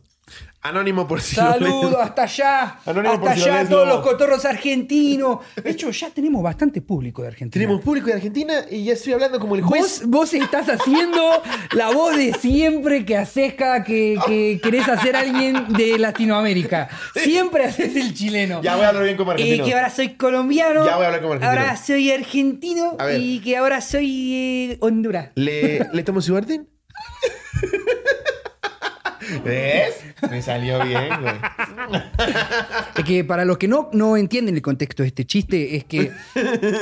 Anónimo por si lo Saludos leen. hasta allá. Anónimo hasta por si lo allá lees, todos los cotorros argentinos. De hecho, ya tenemos bastante público de Argentina. Tenemos público de Argentina y ya estoy hablando como el juez. Vos, vos estás haciendo la voz de siempre que haces cada que, que querés hacer a alguien de Latinoamérica. Siempre haces el chileno. Ya voy a hablar bien como Y argentino. que ahora soy colombiano. Ya voy a hablar como argentino. Ahora soy argentino. Y que ahora soy eh, Honduras. ¿Le, ¿Le tomo su orden? ¿Ves? Me salió bien, güey. Es que para los que no, no entienden el contexto de este chiste, es que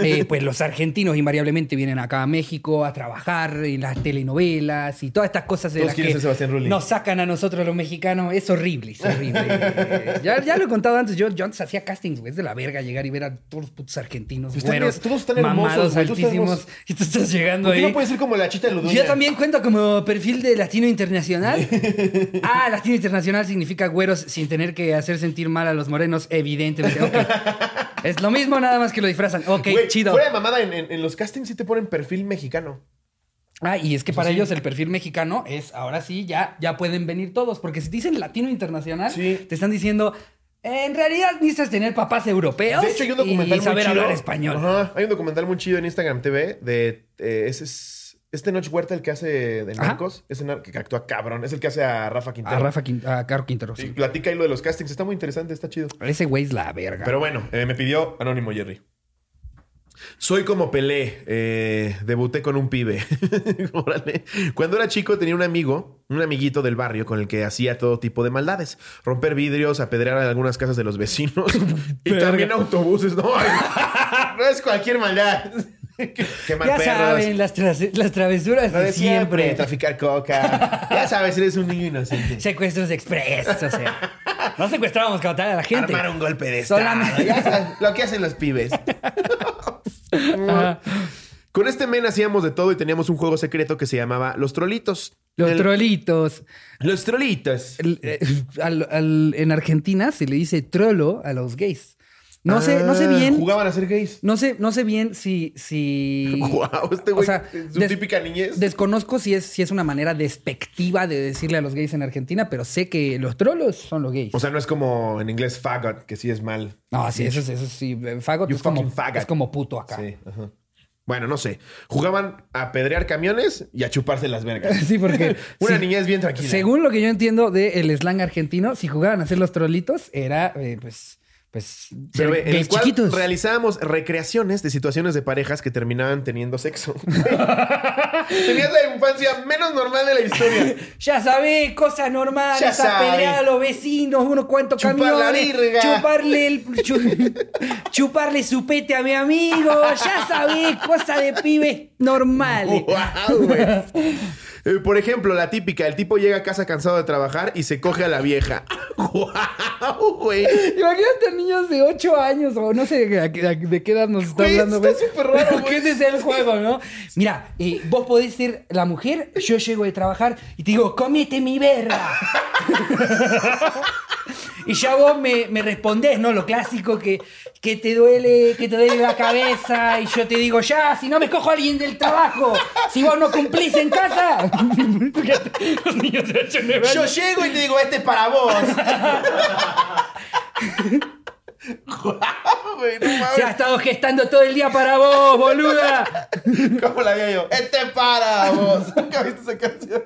eh, pues los argentinos invariablemente vienen acá a México a trabajar en las telenovelas y todas estas cosas de las que nos sacan a nosotros los mexicanos. Es horrible, es horrible. Eh, ya, ya lo he contado antes, yo, yo antes hacía castings, güey, es de la verga llegar y ver a todos los putos argentinos, están- güeros, todos están mamados, altísimos, y tú estás llegando ¿Por qué ahí. no puede ser como la chita de? Yo también cuento como perfil de latino internacional. Ah, latino internacional significa güeros sin tener que hacer sentir mal a los morenos, evidentemente. Es lo mismo, nada más que lo disfrazan. Ok, Güey, chido. Fuera de mamada, en, en- en los castings sí te ponen perfil mexicano. Ah, y es que para ellos el perfil mexicano es, ahora sí, ya, ya pueden venir todos. Porque si te dicen latino internacional, Sí. te están diciendo, en realidad necesitas tener papás europeos De hecho, hay un documental y saber muy chido. hablar español. Ajá, Hay un documental muy chido en Instagram TV de... eh, ese es... Este Noche Huerta, el que hace de. Narcos, ese nar- que actúa cabrón, es el que hace a Rafa Quintero. A Rafa Quin- a Caro Quintero, Y sí. platica ahí lo de los castings, está muy interesante, está chido. Ese güey es la verga. Pero bueno, eh, me pidió Anónimo Jerry. Soy como Pelé. eh, debuté con un pibe. Órale. Cuando era chico tenía un amigo, un amiguito del barrio con el que hacía todo tipo de maldades. Romper vidrios, apedrear algunas casas de los vecinos y también autobuses. No, no es cualquier maldad. Quemar Ya perros. saben, las, las travesuras de siempre, siempre. traficar coca. Ya sabes, eres un niño inocente. Secuestros express, o sea. No secuestrábamos como tal a la gente. Armar un golpe de estado. Solamente- Ya sabes, lo que hacen los pibes. Ajá. Con este men hacíamos de todo y teníamos un juego secreto que se llamaba Los Trolitos. Los El- trolitos. Los Trolitos. El- eh, al- al- en Argentina se le dice trolo a los gays. No sé, no sé Ah, bien. Jugaban a ser gays. No sé, no sé bien si. si Guau, este güey, o sea, su típica niñez. Desconozco si es, si es una manera despectiva de decirle a los gays en Argentina, pero sé que los trolos son los gays. O sea, no es como en inglés faggot, que sí es mal. no, sí, eso, es- eso sí. Fagot You es como, faggot. es como puto acá. Sí, ajá. Bueno, no sé. Jugaban a pedrear camiones y a chuparse las vergas. Sí, porque. Una sí, niñez bien tranquila. Según lo que yo entiendo del slang argentino, si jugaban a hacer los trolitos, era eh, pues. Pues. Pero en el cual chiquitos. realizábamos recreaciones de situaciones de parejas que terminaban teniendo sexo. Tenías la infancia menos normal de la historia. Ya sabés, cosas normales, apedrear a los vecinos, unos cuantos Chupar la camiones, virga. chuparle el chu- chuparle su pete a mi amigo, ya sabés, cosas de pibes normales. Güey. Eh, Por ejemplo, la típica, el tipo llega a casa cansado de trabajar y se coge a la vieja. ¡Guau, güey! Imagínate niños de 8 años o no sé de, qué- de qué edad nos está Güey, hablando, está güey. súper raro, güey. Ese es el juego, ¿no? Mira, eh, vos podés ser la mujer, yo llego de trabajar y te digo, comete mi verga. y ya vos me, me respondés, ¿no? Lo clásico que, que te duele, que te duele la cabeza y yo te digo, ya, si no me cojo a alguien del trabajo, si vos no cumplís en casa. Los niños de 8 9 Yo llego y te digo, este es para vos. Güey, no mames. Se ha estado gestando todo el día para vos, boluda. ¿Cómo la había yo? Este es para vos. ¿Nunca viste esa canción?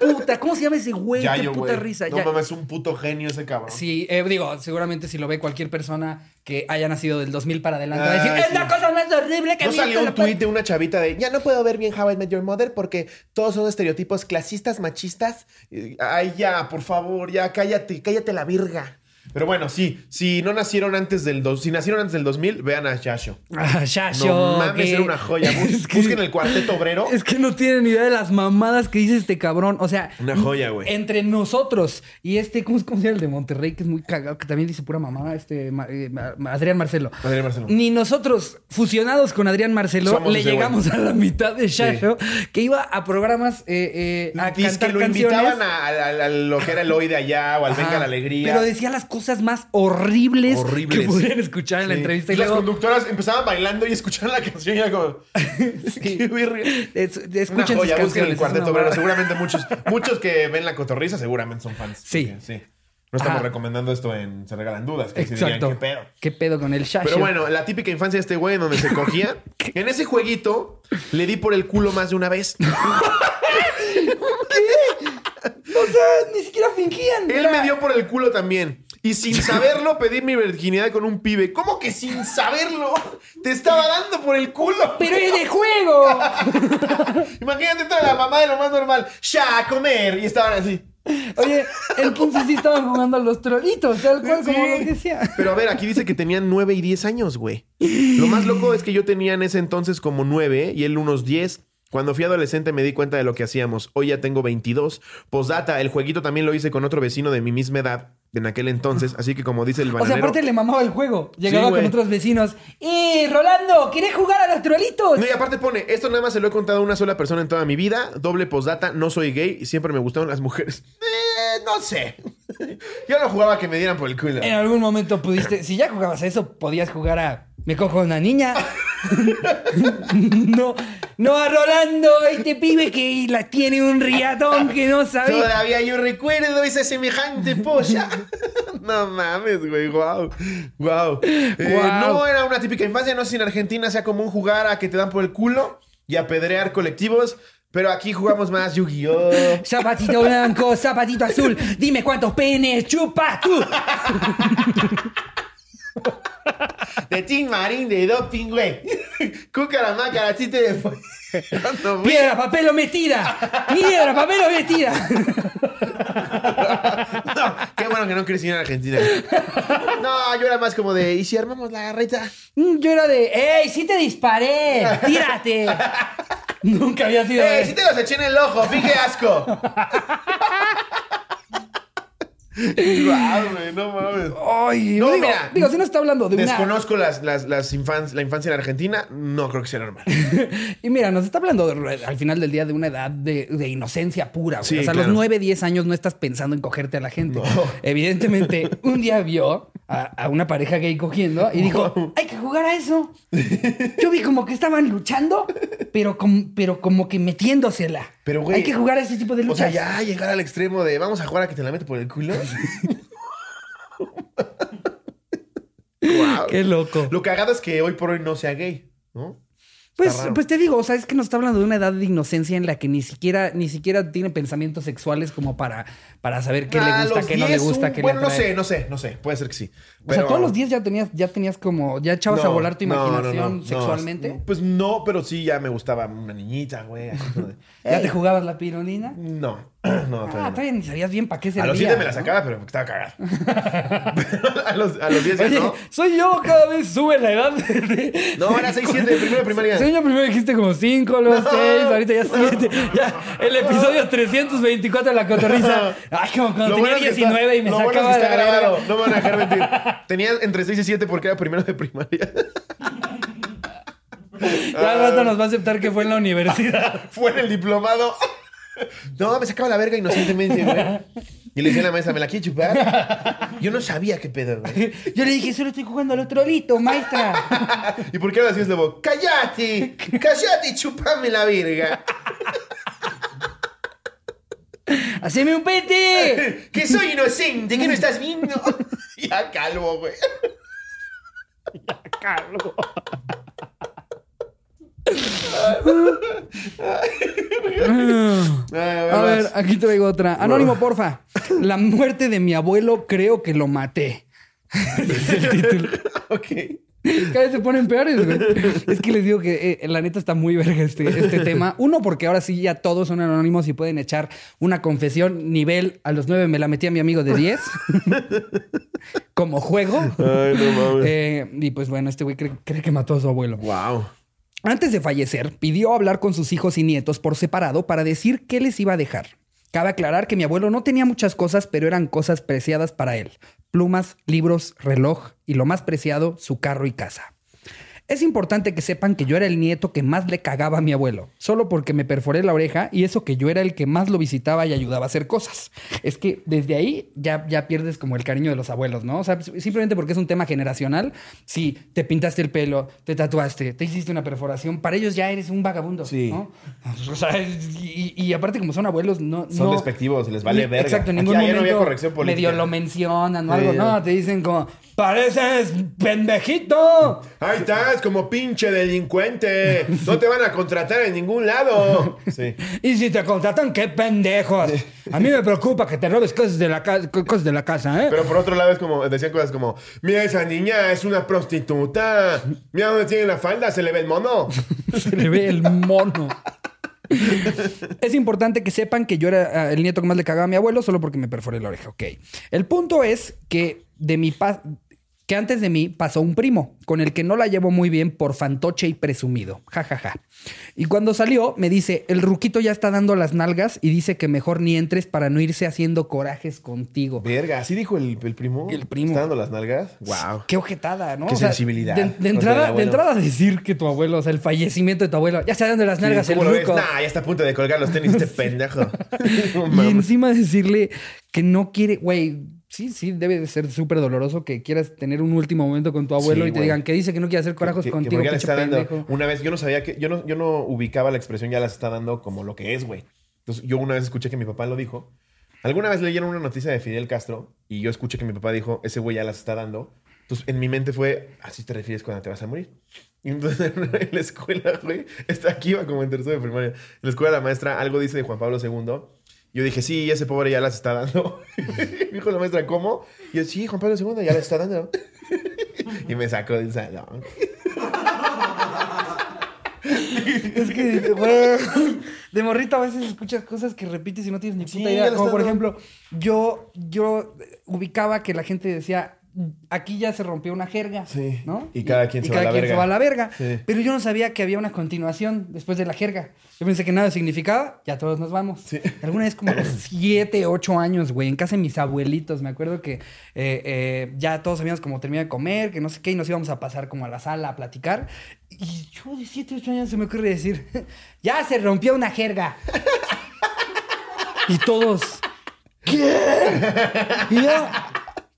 Puta, ¿cómo se llama ese güey? Qué puta güey. risa. No Ya- mames, es un puto genio ese cabrón. Sí, eh, digo, seguramente si lo ve cualquier persona que haya nacido del 2000 para adelante, va a Ah, decir, es sí. la cosa más horrible que ¿No salió en un la pa-". tuit de una chavita de ya no puedo ver bien How I Met Your Mother porque todos son estereotipos clasistas, machistas? Y, Ay, ya, por favor, ya, cállate, cállate la virga. Pero bueno, sí, si no nacieron antes del dos, si nacieron antes del 2000, vean a Yasho. Ah, Yasho, No mames, que- era una joya. Bus- Es que- Busquen el cuarteto obrero. Es que no tienen idea de las mamadas que dice este cabrón. O sea, Una joya, güey. Entre nosotros y este, ¿cómo, es- cómo se llama el de Monterrey? Que es muy cagado, que también dice pura mamada, este eh, Adrián Marcelo. Adrián Marcelo. Ni nosotros, fusionados con Adrián Marcelo, Somos le llegamos a la mitad de Yasho, que iba a programas eh, eh, a cantar que lo canciones. invitaban a, a- a lo que era el hoy de allá o al Venga la Alegría. Pero decía las cosas más horribles, Horribles. que podrían escuchar en la Sí. entrevista. Y Las luego, conductoras empezaban bailando y escuchaban la canción y era como... Sí. Qué es- escuchen joya, sus el cuarteto obrero. Seguramente muchos, muchos que ven la cotorriza seguramente son fans. Sí. Porque, sí. No estamos Ajá. recomendando esto en Se Regalan Dudas. Que sí dirían, Exacto. ¿Qué pedo? ¿Qué pedo con el Yasho? Pero bueno, la típica infancia de este güey en donde se cogía. en ese jueguito le di por el culo más de una vez. O sea, ni siquiera fingían. Él Era- me dio por el culo también. Y sin saberlo pedí mi virginidad con un pibe. ¿Cómo que sin saberlo? Te estaba dando por el culo. ¡Pero es de juego! Imagínate toda la mamá de lo más normal. Ya, a comer. Y estaban así. Oye, entonces sí estaban jugando a los trolitos, tal cual como lo decía. Pero a ver, aquí dice que tenían 9 y 10 años, güey. Lo más loco es que yo tenía en ese entonces como 9 y él unos 10. Cuando fui adolescente me di cuenta de lo que hacíamos. Hoy ya tengo 22. Postdata, el jueguito también lo hice con otro vecino de mi misma edad en aquel entonces. Así que como dice el O sea, bananero... aparte le mamaba el juego. Llegaba con otros vecinos. ¡Eh, Rolando! ¿Querés jugar a los trolitos? No, y aparte pone, esto nada más se lo he contado a una sola persona en toda mi vida. Doble postdata, no soy gay y siempre me gustaron las mujeres. Eh, no sé. Yo no jugaba que me dieran por el culo. En algún momento pudiste, si ya jugabas a eso, podías jugar a me cojo una niña. no, no a Rolando, este pibe que la tiene un riatón que no sabía. Todavía yo recuerdo esa semejante polla. no mames, güey, wow. Wow. Guau. No era una típica infancia, no sé si en Argentina sea común jugar a que te dan por el culo y apedrear colectivos, pero aquí jugamos más Yu-Gi-Oh! Zapatito blanco, zapatito azul, dime cuántos penes chupas tú. De Tim Marín, de doping, güey. Cúcara, mácara, chiste de. Piedra, papel o mentira. Piedra, papel o mentira. No, qué bueno que no crecí en Argentina. No, yo era más como de, ¿y si armamos la garreta? Mm, Yo era de, ¡Ey, sí te disparé! ¡Tírate! Nunca había sido. ¡Eh, sí te los eché en el ojo! ¡Fije asco! Güey, no mames. Ay, No, digo, mira, digo, si no está hablando de una. Desconozco las, las, las infan- la infancia en Argentina, no creo que sea normal. Y mira, nos está hablando de- al final del día de una edad de, de inocencia pura. güey. Sí, o sea, a los 9, 10 años no estás pensando en cogerte a la gente. No. Evidentemente, un día vio a, a una pareja gay cogiendo y dijo, hay que jugar a eso. Yo vi como que estaban luchando, pero, com- pero como que metiéndosela. Pero, güey, Hay que jugar a ese tipo de O luchas. sea, ya llegar al extremo de vamos a jugar a que te la meto por el culo. Qué loco. Lo cagado es que hoy por hoy no sea gay, ¿no? Pues, pues te digo, o sea, es que nos está hablando de una edad de inocencia en la que ni siquiera, ni siquiera tiene pensamientos sexuales como para, para saber qué le gusta, qué no le 10, gusta, un- qué Bueno, le no atrae. sé, no sé, no sé. Puede ser que sí. O sea, todos los días ya tenías, ya tenías como, ya echabas a No, volar tu no, no, imaginación no, no. sexualmente. Pues no, pero sí ya me gustaba una niñita, güey. ¿Ya te jugabas la pirulina? No, no, todavía Ah, no. ni sabías bien para qué servía. A los 7 me la ¿no? sacaba, pero estaba cagado. a, los, a los 10 Oye, no. soy yo, cada vez sube la edad. de- No, era 6, 7, primero de primaria. Según yo primero dijiste como 5, luego No. 6, ahorita ya 7. Ya, el episodio 324 de la cotorriza. Ay, como cuando Lo tenía bueno es que 19 está- y me lo bueno es sacaba que está la grabado. No me van a dejar mentir. Tenía entre 6 y 7 porque era primero de primaria. Ya al rato nos va a aceptar que fue en la universidad. Fue en el diplomado. No, me sacaba la verga inocentemente, güey. Y le decía a la maestra, ¿me la quiere chupar? Yo no sabía qué pedo, güey. Yo le dije, solo estoy jugando al otro lito, maestra. ¿Y por qué ahora decías luego? ¡Cállate! ¡Cállate y chupame la verga! ¡Haceme un pete! ¡Que soy inocente! ¿Que no estás viendo? ya calvo, güey. Carlos. Ay, A ver, aquí traigo otra. Anónimo, porfa. La muerte de mi abuelo, creo que lo maté. es el título. Ok. Cada vez se ponen peores, güey. Es que les digo que eh, la neta está muy verga este, este tema. Uno, porque ahora sí ya todos son anónimos y pueden echar una confesión nivel a los nueve me la metí a mi amigo de 10. Como juego. Ay, no mames. Eh, y pues bueno, este güey cree, cree que mató a su abuelo. Wow. Antes de fallecer, pidió hablar con sus hijos y nietos por separado para decir qué les iba a dejar. Cabe aclarar que mi abuelo no tenía muchas cosas, pero eran cosas preciadas para él. Plumas, libros, reloj y lo más preciado, su carro y casa. Es importante que sepan que yo era el nieto que más le cagaba a mi abuelo, solo porque me perforé la oreja y eso que yo era el que más lo visitaba y ayudaba a hacer cosas. Es que desde ahí ya, ya pierdes como el cariño de los abuelos, ¿no? O sea, simplemente porque es un tema generacional. Si te pintaste el pelo, te tatuaste, te hiciste una perforación, para ellos ya eres un vagabundo, Sí. ¿no? O sea, y, y aparte como son abuelos, no... Son no- despectivos, les vale verga. Exacto, en Aquí ningún no momento había corrección política. medio lo mencionan o algo. No, te dicen como, pareces pendejito. Ahí como pinche delincuente. No te van a contratar en ningún lado. Sí. Y si te contratan, qué pendejos. A mí me preocupa que te robes cosas de la, ca- co- cosas de la casa, ¿eh? Pero por otro lado es como, decían cosas como, mira esa niña, es una prostituta. Mira dónde tiene la falda, se le ve el mono. Se le ve el mono. Es importante que sepan que yo era ah, el nieto que más le cagaba a mi abuelo solo porque me perforé la oreja. Ok. El punto es que de mi que antes de mí pasó un primo con el que no la llevo muy bien por fantoche y presumido. Ja, ja, ja. Y cuando salió, me dice: El ruquito ya está dando las nalgas y dice que mejor ni entres para no irse haciendo corajes contigo. Verga, así dijo el, el primo. El primo. ¿Está dando las nalgas? Wow. Qué ojetada, ¿no? Qué sensibilidad. De, entrada, de entrada decir que tu abuelo, o sea, el fallecimiento de tu abuelo, ya está dando las nalgas el ¿Cómo lo ves? ruco. Nah, ya está a punto de colgar los tenis este pendejo. No Y encima decirle que no quiere, güey, sí, sí, debe de ser súper doloroso que quieras tener un último momento con tu abuelo Sí, y te güey. digan que dice que no quiere hacer corajos Que- que contigo, pinche está dando. Una vez, yo no sabía que, yo no, yo no ubicaba la expresión ya las está dando como lo que es, güey. Entonces, yo una vez escuché que mi papá lo dijo. Alguna vez leyeron una noticia de Fidel Castro y yo escuché que mi papá dijo, ese güey ya las está dando. Entonces, en mi mente fue, así te refieres cuando te vas a morir. Y entonces, en la escuela, güey, está aquí, iba como en tercero de primaria. En la escuela, la maestra algo dice de Juan Pablo II. Yo dije, sí, ese pobre ya las está dando. Dijo la maestra, ¿cómo? Y yo, sí, Juan Pablo II ya las está dando. y me sacó del salón. Es que, güey, de morrito a veces escuchas cosas que repites y no tienes ni puta Sí, idea. Como por ejemplo, yo, yo ubicaba que la gente decía, aquí ya se rompió una jerga, Sí. ¿no? Y cada quien se va a cada la quien verga. se va a la verga. Sí. Pero yo no sabía que había una continuación después de la jerga. Yo pensé que nada significaba, ya todos nos vamos. Sí. Alguna vez como a los 7, 8 años, güey, en casa de mis abuelitos, me acuerdo que eh, eh, ya todos sabíamos cómo terminar de comer, que no sé qué, y nos íbamos a pasar como a la sala a platicar. Y yo de 7, 8 años se me ocurre decir, ya se rompió una jerga. y todos, ¿qué? Y yo,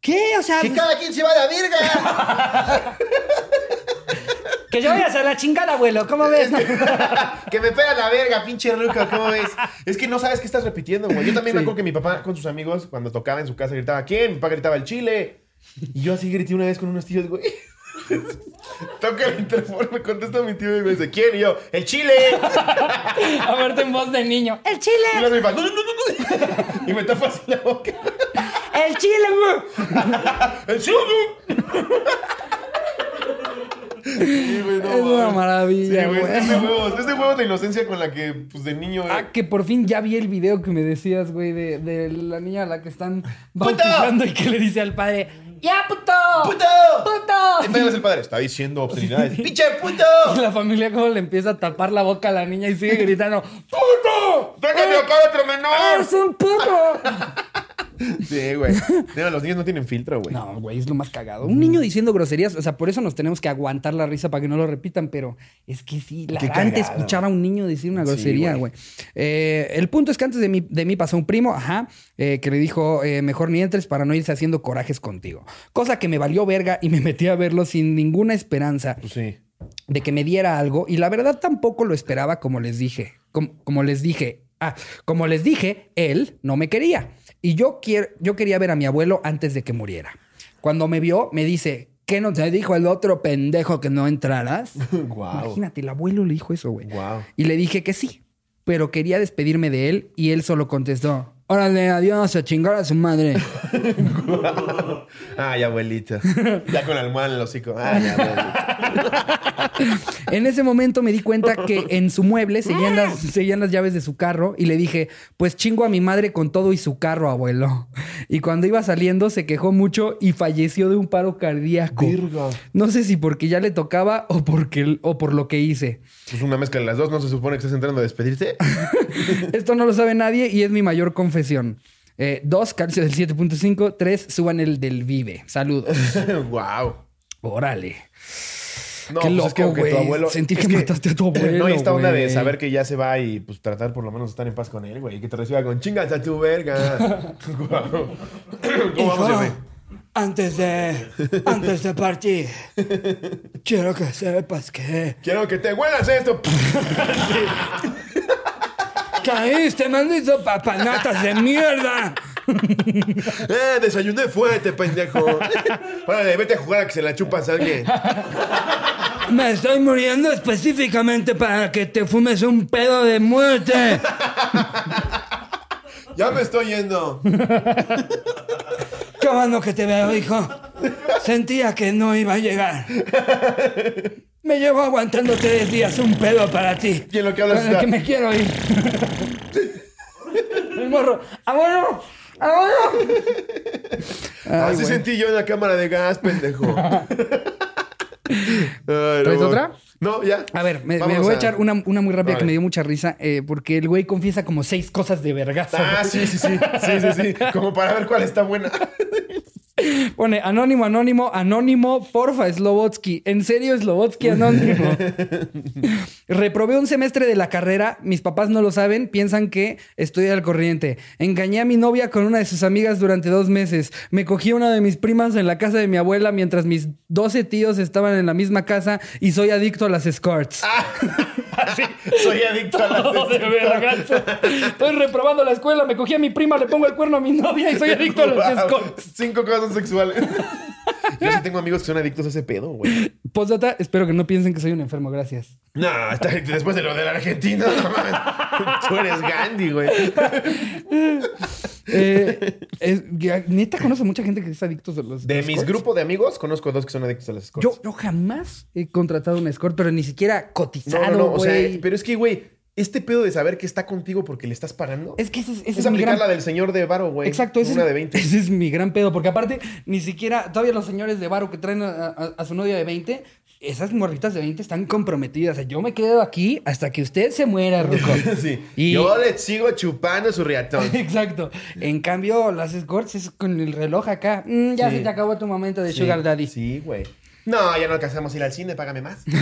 ¿qué? O sea, ¡Que cada quien se va a la verga! que yo voy a hacer la chingada, abuelo, ¿cómo ves? que me pega la verga, pinche ruco, ¿cómo ves? Es que no sabes qué estás repitiendo, güey. Yo también me acuerdo que mi papá con sus amigos, cuando tocaba en su casa, gritaba, ¿quién? Mi papá gritaba el chile. Y yo así grité una vez con unos tíos, güey. Toca el interfono, me contesta mi tío y me dice, ¿quién? Y yo, ¡el chile! A verte en voz de niño. ¡El Y chile! luego mi papá, "No, no, no, no". Y me tapa así la boca. ¡El chile, güey! ¡El chile! Sí, güey, no Es una maravilla, Sí, güey. güey. Es de huevos. Es de inocencia con la que, pues, de niño... eh, Ah, que por fin ya vi el video que me decías, güey, de, de la niña a la que están bautizando y que le dice al padre, ¡Ya, puto! ¡Puto! ¡Puto! Entonces el padre está diciendo obscenidades. ¡Pinche puto! Y la familia como le empieza a tapar la boca a la niña y sigue gritando, ¡Puto! ¡Déjame acá otro menor! ¡Es un puto! Sí, güey. No, los niños no tienen filtro, güey. No, güey, es lo más cagado. Un niño diciendo groserías, o sea, por eso nos tenemos que aguantar la risa para que no lo repitan, pero es que sí, la Qué antes cagado. escuchar a un niño decir una grosería, güey. güey. Eh, el punto es que antes de mí, de mí pasó un primo, ajá, eh, que le dijo, eh, mejor ni entres para no irse haciendo corajes contigo. Cosa que me valió verga y me metí a verlo sin ninguna esperanza Pues sí. de que me diera algo y la verdad tampoco lo esperaba como les dije. Com- como les dije, ah, como les dije, él no me quería y yo quiero yo quería ver a mi abuelo antes de que muriera. Cuando me vio me dice, ¿qué no te dijo el otro pendejo que no entraras? Imagínate, el abuelo le dijo eso, güey. Y le dije que sí, pero quería despedirme de él y él solo contestó, "Órale, adiós, a chingar a su madre." Ay, abuelito. Ya con almohada en el hocico. Ay, abuelito. En ese momento me di cuenta que en su mueble seguían las, seguían las llaves de su carro y le dije, pues chingo a mi madre con todo y su carro, abuelo. Y cuando iba saliendo se quejó mucho y falleció de un paro cardíaco. Virgo. No sé si porque ya le tocaba o, porque, o por lo que hice. Pues una mezcla de las dos. ¿No se supone que estás entrando a despedirte? Esto no lo sabe nadie y es mi mayor confesión. Eh, dos, calcio del 7.5. Tres, suban el del Vive. Saludos. wow. Órale. No, Qué pues es que loco, aunque tu güey. abuelo. Sentir es que mataste a tu abuelo, No, y esta onda de saber que ya se va y pues tratar por lo menos de estar en paz con él, güey. Y que te reciba con chingas a tu verga. Guau. ¿Cómo vamos, Hijo, antes de, antes de partir, quiero que sepas que Quiero que te huelas esto. Caíste, maldito papanatas de mierda. eh, desayuné fuerte, pendejo. Órale, vete a jugar a que se la chupas a alguien. Me estoy muriendo específicamente para que te fumes un pedo de muerte. Ya me estoy yendo. Qué bueno que te veo, hijo. Sentía que no iba a llegar. Me llevo aguantando tres días un pedo para ti. Y en lo que hablas está- que me quiero ir. El morro. ¡Abuelo! ¡Abuelo! Ay, Así güey. sentí yo en la cámara de gas, pendejo. ¿Traes otra? No, ya. A ver, me, voy a echar una, una muy rápida que me dio mucha risa, eh, porque el güey confiesa como seis cosas de vergazo. Ah, sí, sí, sí. Sí, sí, sí. Como para ver cuál está buena. Pone anónimo, anónimo, anónimo, porfa, Slobotsky. En serio, Slobotsky, anónimo. Reprobé un semestre de la carrera, mis papás no lo saben, piensan que estoy al corriente. Engañé a mi novia con una de sus amigas durante dos meses. Me cogí a una de mis primas en la casa de mi abuela mientras mis 12 tíos estaban en la misma casa y soy adicto a las escorts. Sí, soy adicto a la Todo de. Estoy reprobando la escuela, me cogí a mi prima, le pongo el cuerno a mi novia y soy adicto a Wow. escorts. Cinco cosas sexuales. Yo sí tengo amigos que son adictos a ese pedo, güey. Postdata, espero que no piensen que soy un enfermo, gracias. No, después de lo de la Argentina, no mames. Tú eres Gandhi, güey. Eh, es- neta, conozco mucha gente que es adicto a los De mis grupos de amigos, conozco dos que son adictos a las escorts. Yo, yo jamás he contratado un escort, pero ni siquiera no, cotizado, no, no, o sea, pero es que, güey, este pedo de saber que está contigo porque le estás pagando. Es que ese, es- ese es es aplicar gran la del señor de Varo, güey. Exacto, ese Una es, de 20. ese es mi gran pedo, porque aparte, ni siquiera, todavía los señores de Baro que traen a, a- a su novia de 20, esas morritas de 20 están comprometidas. O sea, yo me quedo aquí hasta que usted se muera, Ruco. Sí. Y- Yo le sigo chupando su riatón. Exacto. En cambio, las escorts es con el reloj acá. Mm, ya Sí. se te acabó tu momento de Sí, Sugar Daddy. Sí, güey. No, ya no alcanzamos a ir al cine, págame más.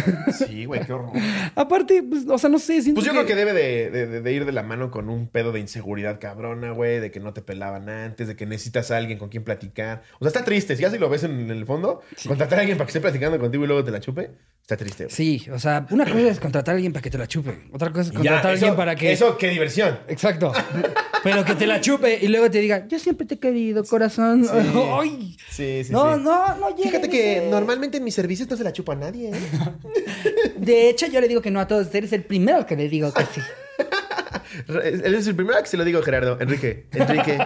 Sí, güey, qué horror. Aparte, pues, o sea, no sé, siento Pues yo que... creo que debe de, de- de- ir de la mano con un pedo de inseguridad cabrona, güey, de que no te pelaban antes, de que necesitas a alguien con quien platicar. O sea, está triste. Si ya si lo ves en, el fondo, contratar a alguien para que esté platicando contigo y luego te la chupe, está triste. güey. Sí, o sea, una cosa es contratar a alguien para que te la chupe. Otra cosa es ya, contratar a alguien para que... Eso, qué diversión. Exacto. Pero que te la chupe y luego te diga, yo siempre te he querido, corazón. Ay. Sí, sí, no, sí. no, no llega Fíjate que normalmente en mis servicios no se la chupa a nadie, ¿eh? De hecho, yo le digo que no a todos. Eres el primero que le digo que sí. Él es el primero que se lo digo, Gerardo. Enrique. Enrique.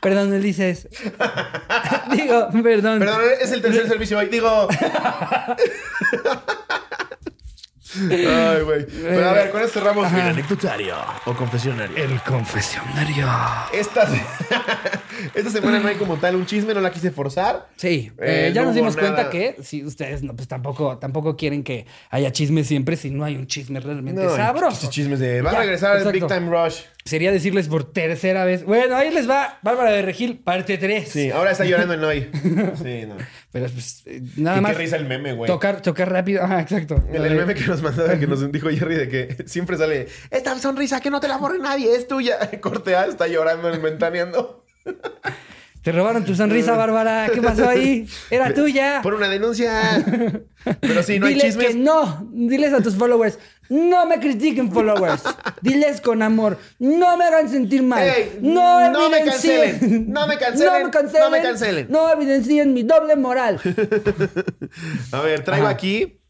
Perdón, él dices. digo, perdón. Perdón, es el tercer servicio hoy. Digo. Ay, güey. Pero a ver, con esto cerramos el anecdotario o confesionario. El confesionario. Esta, esta semana no hay como tal un chisme, no la quise forzar. Sí, Eh, eh, ya no nos dimos cuenta que si ustedes no, pues tampoco, tampoco quieren que haya chisme siempre si no hay un chisme realmente No, sabroso. chismes de. Va a regresar el. Big Time Rush. Sería decirles por tercera vez. Bueno, ahí les va Bárbara de Regil, parte 3. Sí, ahora está llorando en hoy. Sí, no. Pero pues eh, nada más. qué risa el meme, güey. Tocar, tocar rápido. Ajá, exacto. El, el meme que nos mandaba, que nos dijo Jerry de que siempre sale esta sonrisa que no te la borre nadie, es tuya. Corte A, está llorando, ventaneando. Te robaron tu sonrisa, Bárbara. ¿Qué pasó ahí? Era tuya. Por una denuncia. Pero sí, no hay chismes. que no. Diles a tus followers. No me critiquen, followers. Diles con amor. No me hagan sentir mal. Ey, no, no me cancelen. No me cancelen. No me cancelen. No me cancelen. No evidencien mi doble moral. A ver, traigo Ajá. aquí.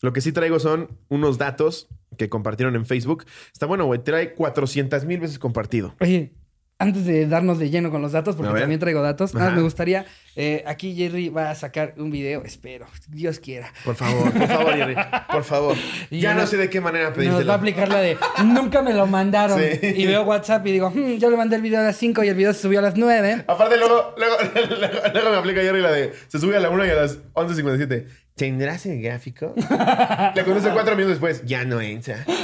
Lo que sí traigo son unos datos que compartieron en Facebook. Está bueno, güey. Trae 400 mil veces compartido. Oye, antes de darnos de lleno con los datos, porque también traigo datos, Ajá. me gustaría. eh, aquí Jerry va a sacar un video, espero, Dios quiera. Por favor, por favor, Jerry. Por favor. Y ya no no- sé de qué manera Nos va pedírtelo. a aplicar la de nunca me lo mandaron. Sí. Y veo WhatsApp y digo, "Hmm, yo le mandé el video a las 5 y el video se subió a las 9. Aparte, luego, luego, luego, luego me aplica Jerry la de se sube a la 1 y a las 11.57. ¿Tendrás el gráfico? Le conoce cuatro minutos después. Ya no entra.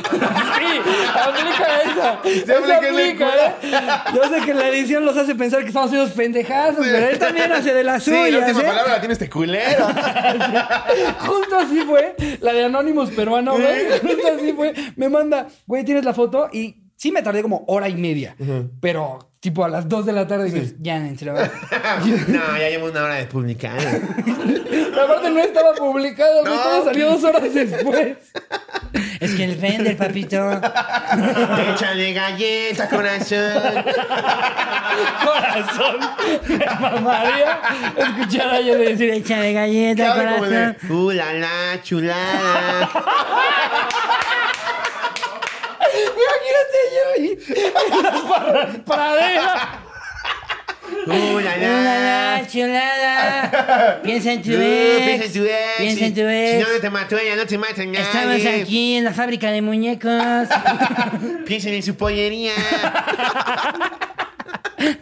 Sí, aplica esa. Se aplica esa aplica, ¿eh? Yo sé que la edición los hace pensar que estamos haciendo pendejazos, pero él también hace de las Sí, la suyas. última ¿eh? palabra la tiene este culero. Justo así fue. La de Anonymous peruano, güey. Justo así fue. Me manda, güey, tienes la foto y sí me tardé como hora y media. Pero tipo a las 2 de la tarde dices, ya, en serio. no, ya llevo una hora de publicar. Aparte no estaba publicado. No. Todo salió dos horas después. Es que el render, papito. Échale galleta, corazón. Corazón. Mamaría escuchar a ella decir, échale galleta, corazón. Uh, la, la, chulada. Imagínate, Jerry. En las praderas. Uh, la, Chulada, la. chulada. Piensa en tu Uh, ex. piensa en tu ex. Piensa en tu Si ex. no, no te mató ella, no te mata nadie. Estamos aquí en la fábrica de muñecos. Piensen en su pollería.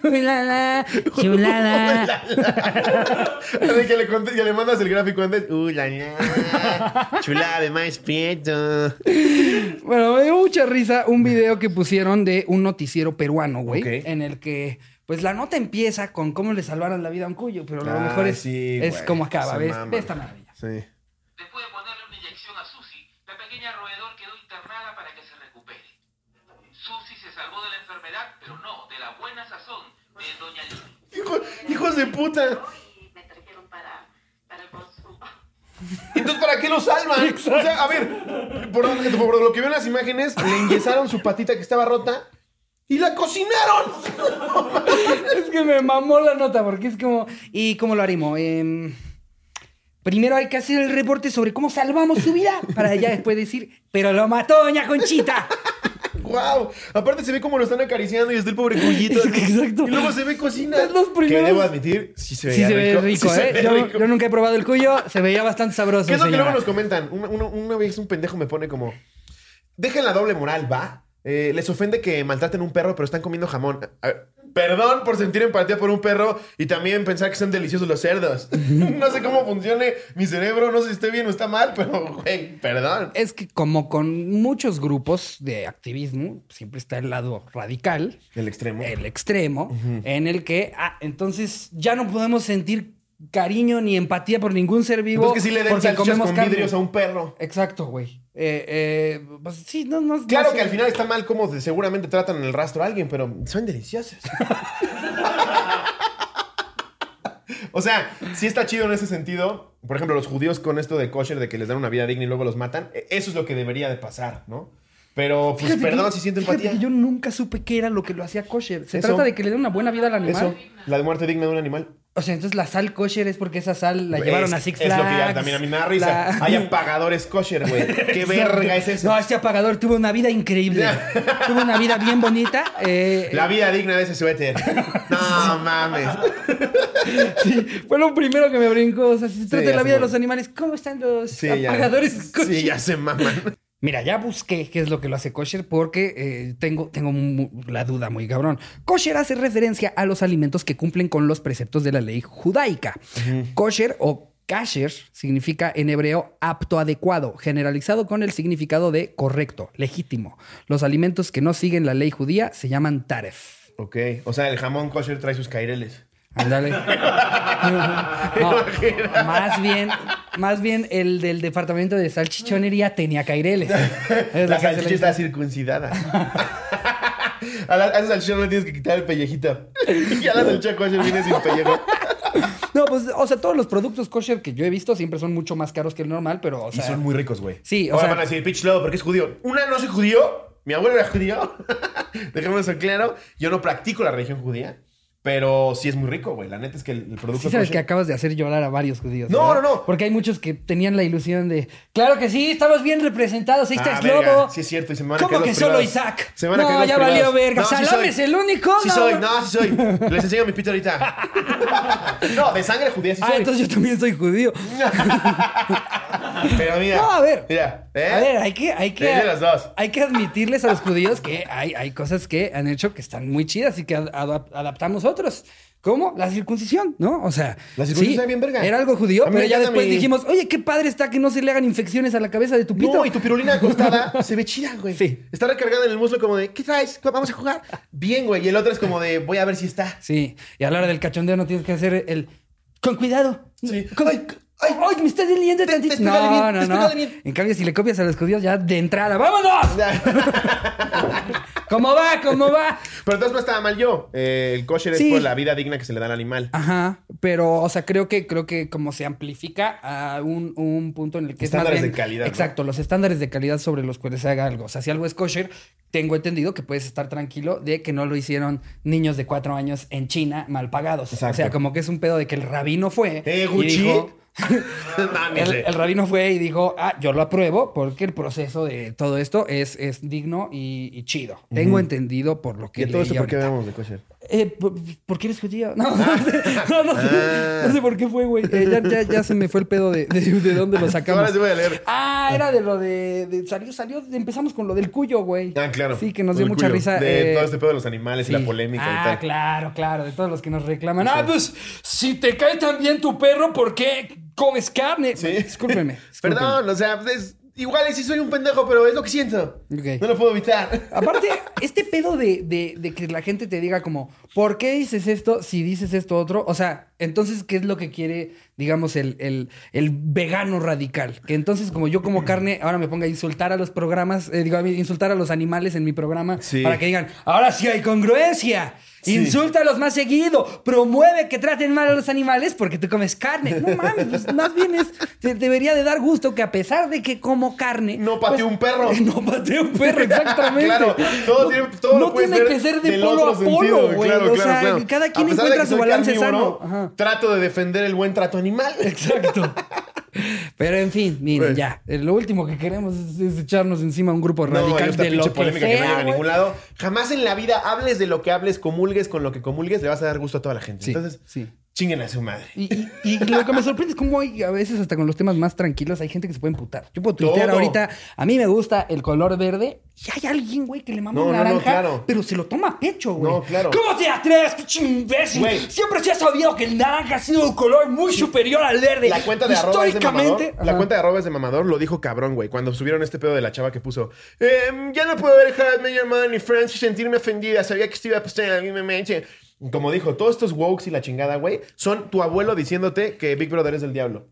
Chulada, chulada. Así que le, conté- que le mandas el gráfico antes. Uh, la, la. Chulada de más prieto. Bueno, me dio mucha risa un video que pusieron de un noticiero peruano, güey. Ok. En el que, pues la nota empieza con cómo le salvaron la vida a un cuyo, pero lo Ay, mejor es, sí, es como acaba. Se ¿Ves? esta maravilla. Sí. Después puta. y me trajeron para, para el consumo. Entonces, ¿para qué lo salvan? O sea, a ver, por, por lo que veo en las imágenes, le enyesaron su patita que estaba rota y la cocinaron. Es que me mamó la nota porque es como. ¿Y cómo lo haremos? Em, primero hay que hacer el reporte sobre cómo salvamos su vida para ya después decir, pero lo mató Doña Conchita. wow. Aparte se ve como lo están acariciando y está el pobre que exacto. Y luego se ve cocina. Los primeros- Que debo admitir, sí se Sí veía se ve rico, Sí se ¿eh? ve Yo, rico. yo nunca he probado el cuyo, se veía bastante sabroso. ¿Qué es lo que luego nos comentan? Una, una- una vez un pendejo me pone como... Dejen la doble moral, ¿va? Eh, les ofende que maltraten un perro, pero están comiendo jamón. A ver, perdón por sentir empatía por un perro y también pensar que son deliciosos los cerdos. no sé cómo funcione mi cerebro, no sé si esté bien o está mal, pero, güey, perdón. Es que como con muchos grupos de activismo, siempre está el lado radical, El extremo. el extremo, en el que, ah, entonces ya no podemos sentir cariño ni empatía por ningún ser vivo. Entonces que sí le den porque comemos con carne. vidrios a un perro. Exacto, güey. Eh, eh, pues sí, no, no. Claro no que sé. al final está mal como de- seguramente tratan en el rastro a alguien, pero son deliciosas. o sea, sí está chido en ese sentido. Por ejemplo, los judíos con esto de kosher, de que les dan una vida digna y luego los matan, e- eso es lo que debería de pasar, ¿no? Pero, pues, Fíjate perdón que- si siento fíjate empatía. que yo nunca supe qué era lo que lo hacía kosher. Se Eso. trata de que le dé una buena vida al animal. Eso, la de muerte digna de un animal. O sea, entonces la sal kosher es porque esa sal la llevaron a Six Es lo que ya Flags, también a mí me da risa. la- Hay apagadores kosher, güey. ¿Qué verga es eso? No, este apagador tuvo una vida increíble. tuvo una vida bien bonita. eh, La vida digna de ese suéter. No mames. Fue lo primero que me brincó. O sea, si se trata de la vida de los animales, ¿cómo están los Sí, ya. apagadores kosher? Sí, ya se maman. Mira, ya busqué qué es lo que lo hace kosher porque eh, tengo, tengo la duda muy cabrón. Kosher hace referencia a los alimentos que cumplen con los preceptos de la ley judaica. Kosher o kasher significa en hebreo apto adecuado, generalizado con el significado de correcto, legítimo. Los alimentos que no siguen la ley judía se llaman taref. Ok. O sea, el jamón kosher trae sus caireles. Ándale. No, más bien, más bien el del departamento de salchichonería tenía caireles. Es La salchicha está circuncidada. A, la, a esa salchicha no le tienes que quitar el pellejito. Y a la salchicha kosher viene sin pellejo. No, pues, o sea, todos los productos kosher que yo he visto siempre son mucho más caros que el normal, pero, o Y sea... son muy ricos, güey. Sí, o Ahora sea- van a decir, pitch lobo, porque es judío. Una, no soy judío. Mi abuelo era judío. Dejemos eso claro. Yo no practico la religión judía. Pero sí es muy rico, güey. La neta es que el, el producto Sí sabes kosher- que acabas de hacer llorar a varios judíos. No, ¿verdad? no, no. Porque hay muchos que tenían la ilusión de... Claro que sí, estamos bien representados. Ahí está Ah, globo. Sí, es cierto. Y se me van a ¿Cómo que los solo privados. Isaac? Se me van a No, los ya privados. valió verga. No, sí ¿Salame soy. es el único? Sí No. soy, no, sí soy. Les enseño mi pito ahorita. No, de sangre judía sí Ah, soy. entonces yo también soy judío. Pero mira. No, a ver. Mira. ¿eh? A ver, hay que, hay que, dos. hay que admitirles a los judíos que hay, hay cosas que han hecho que están muy chidas y que ad- adap- adaptamos otros. ¿Cómo? La circuncisión, ¿no? O sea, La circuncisión sí, bien verga. Era algo judío, pero ya después mi- dijimos, oye, qué padre está que no se le hagan infecciones a la cabeza de tu pito. No, y tu pirulina acostada se ve chida, güey. Sí. Está recargada en el muslo como de, ¿qué traes? Vamos a jugar. Bien, güey. Y el otro es como de, voy a ver si está. Sí, y a la hora del cachondeo no tienes que hacer el... Con cuidado. Sí. Con- Ay, Ay, ay, me estás doliendo tantito. No, bien, no, no. bien. En cambio, si le copias a los judíos ya de entrada, ¡vámonos! ¿Cómo va? ¿Cómo va? Pero entonces no estaba mal yo. Eh, el kosher Sí. es por la vida digna que se le da al animal. Ajá, pero, o sea, creo que, creo que como se amplifica a un, un punto en el que Estándares es más bien, de calidad, ¿no? Exacto, los estándares de calidad sobre los cuales se haga algo. O sea, si algo es kosher, tengo entendido que puedes estar tranquilo de que no lo hicieron niños de cuatro años en China mal pagados. Exacto. O sea, como que es un pedo de que el rabino fue Eh, y dijo... El, rabino fue y dijo, ah, yo lo apruebo porque el proceso de todo esto es, es digno y, y chido. Tengo entendido por lo ¿Y que a todo esto por qué hablamos de kosher? Eh, ¿por, qué eres judío? No, no sé, no, no sé, Ah. no sé por qué fue, güey. Eh, ya, ya, ya se me fue el pedo de, de, de dónde lo sacamos. Ahora sí voy a leer. Ah, era de lo de, de- salió, salió, empezamos con lo del cuyo, güey. Ah, claro. Sí, que nos dio mucha cuyo. risa. De eh, todo este pedo de los animales y la polémica ah, y tal. claro, claro, de todos los que nos reclaman. Ah, pues, si te cae tan bien tu perro, ¿por qué comes carne? Sí. Discúlpeme. Perdón, o sea, es- igual sí soy un pendejo, pero es lo que siento. No lo puedo evitar. Aparte, este pedo de, de- de que la gente te diga como, ¿por qué dices esto si dices esto otro? O sea, entonces, ¿qué es lo que quiere, digamos, el, el- el vegano radical? Que entonces, como yo como carne, ahora me ponga a insultar a los programas, eh, digo, a insultar a los animales en mi programa, Sí. para que digan, ahora sí hay congruencia. Sí. Insúltalos más seguido. Promueve que traten mal a los animales porque tú comes carne. No mames, pues más bien es. te- debería de dar gusto que a pesar de que como carne. No pateo pues, un perro. No pateo un perro, exactamente. Claro, todo no, tiene- todo no tiene ver que ser de polo a polo, güey. Claro, o sea, claro. cada quien encuentra su balance sano. Ajá. Trato de defender el buen trato animal. Exacto. Pero en fin, miren, Pues- ya. eh, Lo último que queremos es, es echarnos encima un grupo No, radical esta de lo que polémica que no sea, llega a ningún lado. Jamás en la vida hables de lo que hables, comulgues con lo que comulgues, le vas a dar gusto a toda la gente. Sí, Entonces, sí. Chinguen a su madre. Y, y- y lo que me sorprende es cómo hay, a veces hasta con los temas más tranquilos hay gente que se puede emputar. Yo puedo tuitear Todo. ahorita, a mí me gusta el color verde y hay alguien, güey, que le mama No, un no, no, naranja, claro. pero se lo toma a pecho, güey. No, claro. ¿Cómo te atreves, pinche imbécil? Siempre se ha sabido que el naranja ha sido un color muy superior al verde. La cuenta de arroba es de mamador. La cuenta de arroba es de mamador lo dijo cabrón, güey. Cuando subieron este pedo de la chava que puso "Em, Ya no puedo ver How I Met Your Mother ni Friends y sentirme ofendida. Sabía que esto iba a pasar a mí me meche". Como dijo, todos estos wokes y la chingada, güey, son tu abuelo diciéndote que Big Brother es del diablo.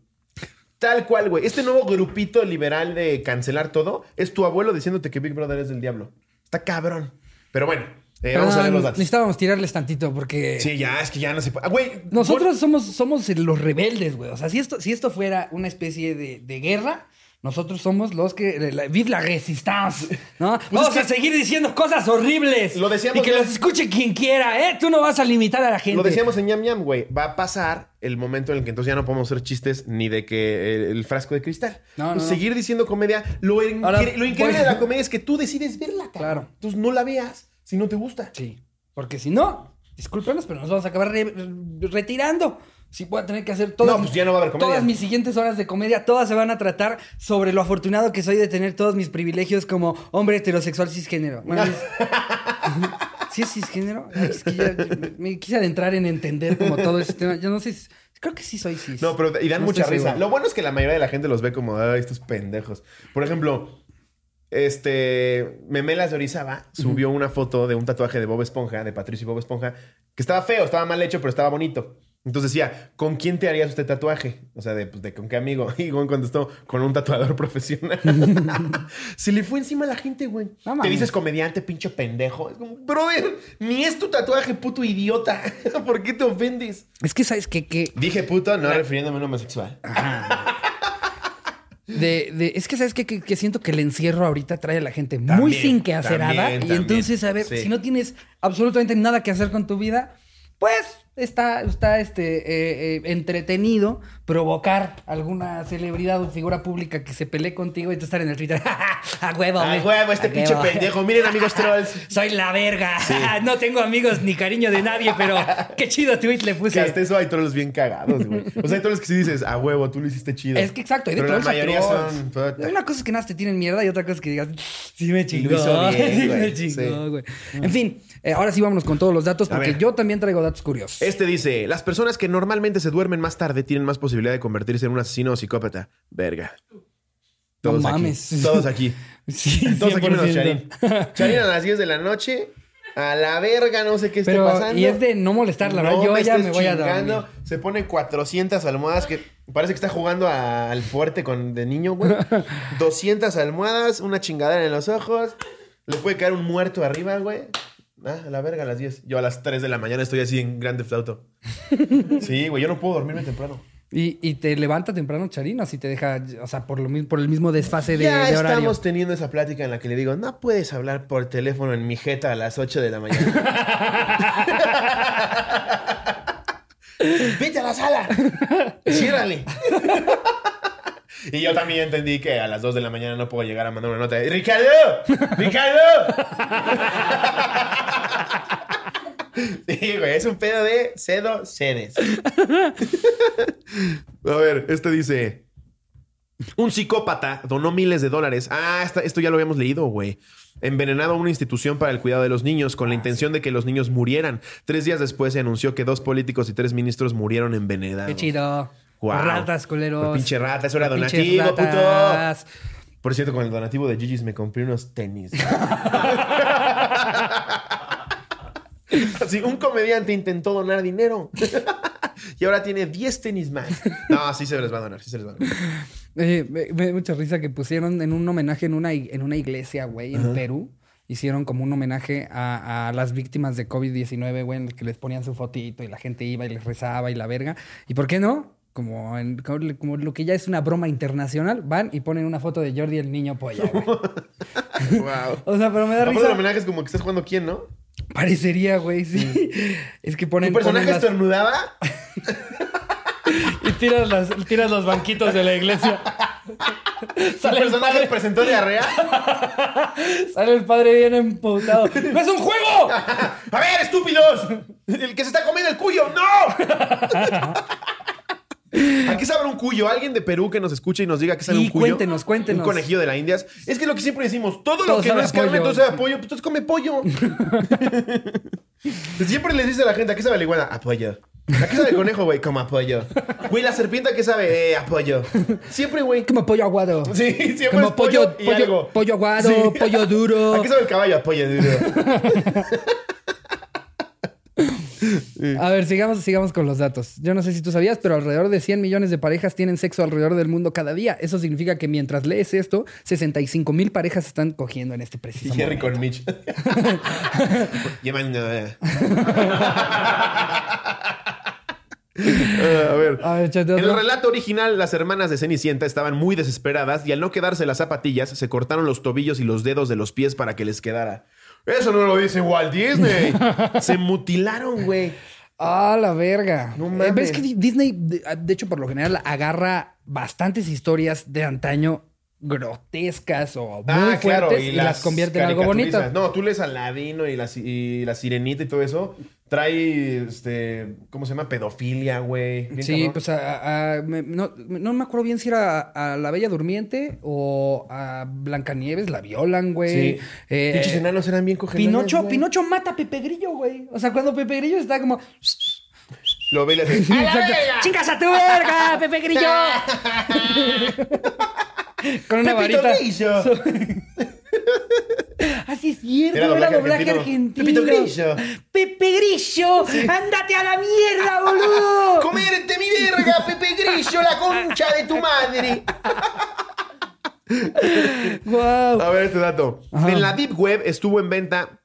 Tal cual, güey. Este nuevo grupito liberal de cancelar todo es tu abuelo diciéndote que Big Brother es del diablo. Está cabrón. Pero bueno, eh, vamos a ver los datos. Necesitábamos tirarles tantito porque... Sí, ya, es que ya no se puede. Ah, Güey, Nosotros somos, somos los rebeldes, güey. O sea, si esto, si esto fuera una especie de, de guerra, nosotros somos los que. La, vive la resistance, ¿no? Vamos Pues es que- a seguir diciendo cosas horribles. Lo decíamos Y que los escuche quien quiera, ¿eh? Tú no vas a limitar a la gente. Lo decíamos en Ñam Ñam, güey. Va a pasar el momento en el que entonces ya no podemos hacer chistes ni de que el, el frasco de cristal. No, no, Pues no. Seguir diciendo comedia. Lo, incre- Ahora, lo increíble de la comedia es que tú decides verla, cabrón. Claro. Entonces no la veas si no te gusta. Sí. Porque si no, discúlpenos, pero nos vamos a acabar re- retirando. Sí, voy a tener que hacer todas, No, pues ya no va a haber comedia. todas mis siguientes horas de comedia, todas se van a tratar sobre lo afortunado que soy de tener todos mis privilegios como hombre heterosexual cisgénero. Bueno, es- ¿Sí es cisgénero? Es que ya- me, quise adentrar en entender como todo ese tema. Yo no sé, si- creo que sí soy cis. No, pero y dan No mucha risa. seguro. Lo bueno es que la mayoría de la gente los ve como, ay, estos pendejos. Por ejemplo, este Memelas de Orizaba subió una foto de un tatuaje de Bob Esponja, de Patricio y Bob Esponja, que estaba feo, estaba mal hecho, pero estaba bonito. Entonces decía, ¿con quién te harías usted tatuaje? O sea, de, pues, de con qué amigo. Y Gon contestó, con un tatuador profesional. Se le fue encima a la gente, güey. No te dices comediante, pinche pendejo. Es como, brother, ni es tu tatuaje, puto idiota. ¿Por qué te ofendes? Es que, ¿sabes qué? Que Dije puto, no refiriéndome a un homosexual. De, de- es que sabes qué? que, que siento que el encierro ahorita trae a la gente muy sin que hacer nada. Y entonces, a ver, sí. si no tienes absolutamente nada que hacer con tu vida, pues está, está este, eh, eh, entretenido provocar alguna celebridad o figura pública que se pelee contigo y tú estar en el Twitter. ¡A huevo! ¡A huevo, este ¡A pinche huevo! pendejo! Miren, amigos trolls. Soy la verga. no tengo amigos ni cariño de nadie, pero qué chido tweet le Que puse. hasta eso hay trolls bien cagados, güey. O sea, hay trolls que sí dices, a huevo, tú lo hiciste chido. Es que exacto, hay de Pero la trolls a mayoría trolls. son... Una cosa es que nada te tienen mierda y otra cosa es que digas, sí me chingó. lo hizo bien, sí güey. me chingó, Sí. güey. En fin, eh, ahora sí vámonos con todos los datos porque yo también traigo datos curiosos. Este dice, las personas que normalmente se duermen más tarde tienen más posibilidad de convertirse en un asesino o psicópata. Verga. Todos mames. aquí. Todos aquí. Sí, Todos aquí menos 100%. Charín. Charín a las 10 de la noche. A la verga, no sé qué esté Pero, pasando. y es de no molestar, la No verdad. Yo ya me voy a dormir. Se pone 400 almohadas que parece que está jugando a- al fuerte con de niño, güey. 200 almohadas, una chingadera en los ojos. Le puede caer un muerto arriba, güey. Ah, a la verga a las 10. Yo a las 3 de la mañana estoy así en Grand Theft Auto. Sí, güey, yo no puedo dormirme temprano. Y, y te levanta temprano Charín si te deja, o sea, por, lo, mi- por el mismo desfase de, ya de horario. estamos teniendo esa plática en la que le digo, no puedes hablar por teléfono en mi jeta a las 8 de la mañana. Vete a la sala. Ciérrale. Y yo también entendí que a las 2 de la mañana no puedo llegar a mandar una nota de ¡Ricardo! ¡Ricardo! Sí, güey, es un pedo de cedo sedes. A ver, este dice. Un psicópata donó miles de dólares. Ah, esta- esto ya lo habíamos leído, güey. Envenenado a una institución para el cuidado de los niños con la intención de que los niños murieran. Tres días después se anunció que dos políticos y tres ministros murieron envenenados. Qué chido. Ratas, culeros. Por pinche rata, eso era donativo, puto. Por cierto, con el donativo de Gigi's me compré unos tenis. Así, un comediante intentó donar dinero. y ahora tiene 10 tenis más. No, sí se les va a donar, sí se les va a donar. Eh, me, me da mucha risa que pusieron en un homenaje en una, en una iglesia, güey, en Perú. Hicieron como un homenaje a, a las víctimas de COVID-19, güey, en el que les ponían su fotito y la gente iba y les rezaba y la verga. ¿Y por qué no? Como, en- como, lo que ya es una broma internacional, van y ponen una foto de Jordi el niño polla, güey. Wow. O sea, pero me da risa. homenaje es como que estás jugando quién, ¿no? Parecería, güey, sí. Es que ponen. ¿Tu personaje ponen las- estornudaba? y tiras, las- tiras los banquitos de la iglesia. ¿El Sale el, personaje padre, presentó diarrea? sale el padre bien emputado. ¡No es un juego! ¡A ver, estúpidos! ¡El que se está comiendo el cuyo! ¡No! ¿A qué sabe un cuyo? Alguien de Perú que nos escuche y nos diga qué sabe Sí, un cuyo. cuéntenos, cuéntenos. Un conejillo de la Indias. Es que lo que siempre decimos, todo, lo que no es carne, todo sabe a pollo. Pues entonces come pollo. siempre les dice a la gente, ¿a qué sabe la iguana? A pollo. ¿A qué sabe el conejo, güey? Como a pollo. Güey, la serpiente, ¿a qué sabe? Eh, a pollo. Siempre, güey. Como pollo aguado. Sí, siempre Como es pollo, pollo, y pollo, algo. pollo aguado, pollo duro. ¿A qué sabe el caballo? A pollo A ver, sigamos, sigamos con los datos. Yo no sé si tú sabías, pero alrededor de 100 millones de parejas tienen sexo alrededor del mundo cada día. Eso significa que mientras lees esto, 65 mil parejas están cogiendo en este preciso Y Henry momento. con Mitch. Ah, a ver. A ver, En el relato original, las hermanas de Cenicienta estaban muy desesperadas y al no quedarse las zapatillas, se cortaron los tobillos y los dedos de los pies para que les quedara. Eso no lo dice Walt Disney. se mutilaron, güey. Ah, la verga. No Eh, mames. pero es que Disney, de, de hecho, por lo general, agarra bastantes historias de antaño grotescas o muy fuertes y, las, convierte en algo bonito. No, tú lees Aladino y la, y la Sirenita y todo eso. Trae, este, ¿cómo se llama? Pedofilia, güey. Sí, cabrón. pues a- a- me- no, no me acuerdo bien si era a, a la Bella Durmiente o a Blancanieves, la violan, güey. Sí. Eh, Pinches enanos eran bien cogelones, Pinocho, güey. Pinocho mata a Pepe Grillo, güey. O sea, cuando Pepe Grillo está como. Lo ve y le hace. ¡Chingas a tu verga, Pepe Grillo! Con una Pepito varita. Grillo. Así es cierto, Era era doblaje doblaje, argentino. argentino. Pepito Grillo. Pepe Grillo, andate a la mierda, boludo. ¡Comerte mi verga, Pepe Grillo, la concha de tu madre! Wow. A ver este dato. Ajá. En la Deep Web estuvo en venta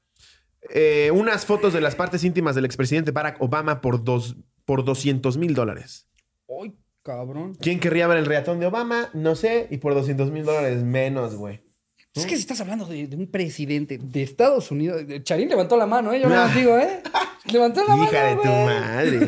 eh, unas fotos de las partes íntimas del expresidente Barack Obama por, dos, por 200 mil dólares. Ay, cabrón. ¿Quién querría ver el reatón de Obama? No sé. Y por 200 mil dólares menos, güey. Es que si estás hablando de, de un presidente de Estados Unidos. Charín levantó la mano, ¿eh? Yo no digo, ¿eh? Levantó la Hija de mano. tu madre.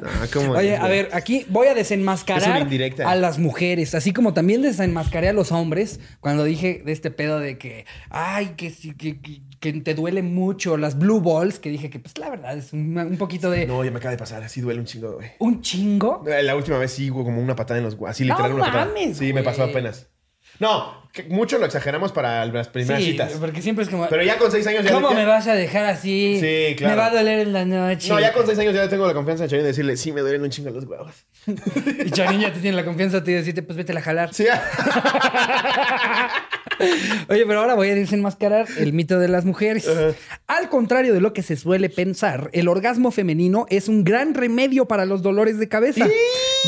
No, ¿cómo Oye, es, a ver, aquí voy a Es una desenmascarar a las mujeres, así como también desenmascaré a los hombres cuando dije de este pedo de que, ay, que, que, que- que te duele mucho las blue balls, que dije que, pues la verdad es un, un poquito de No, ya me acaba de pasar. Así duele un chingo, güey. un chingo. La última vez sí, como una patada en los Así No literal una patada. mames, Sí, me pasó apenas. No, que mucho lo exageramos para las primeras Sí, citas. porque siempre es como, Pero ya con seis años ya... ¿cómo ya- me vas a dejar así? Sí, claro. Me va a doler en la noche. No, ya con seis años ya tengo la confianza de Charín de decirle, sí, me duelen un chingo los huevos. Y Charín ya te tiene la confianza de decirte, pues vete a jalar. Sí. Oye, pero ahora voy a desenmascarar el mito de las mujeres. Al contrario de lo que se suele pensar, el orgasmo femenino es un gran remedio para los dolores de cabeza.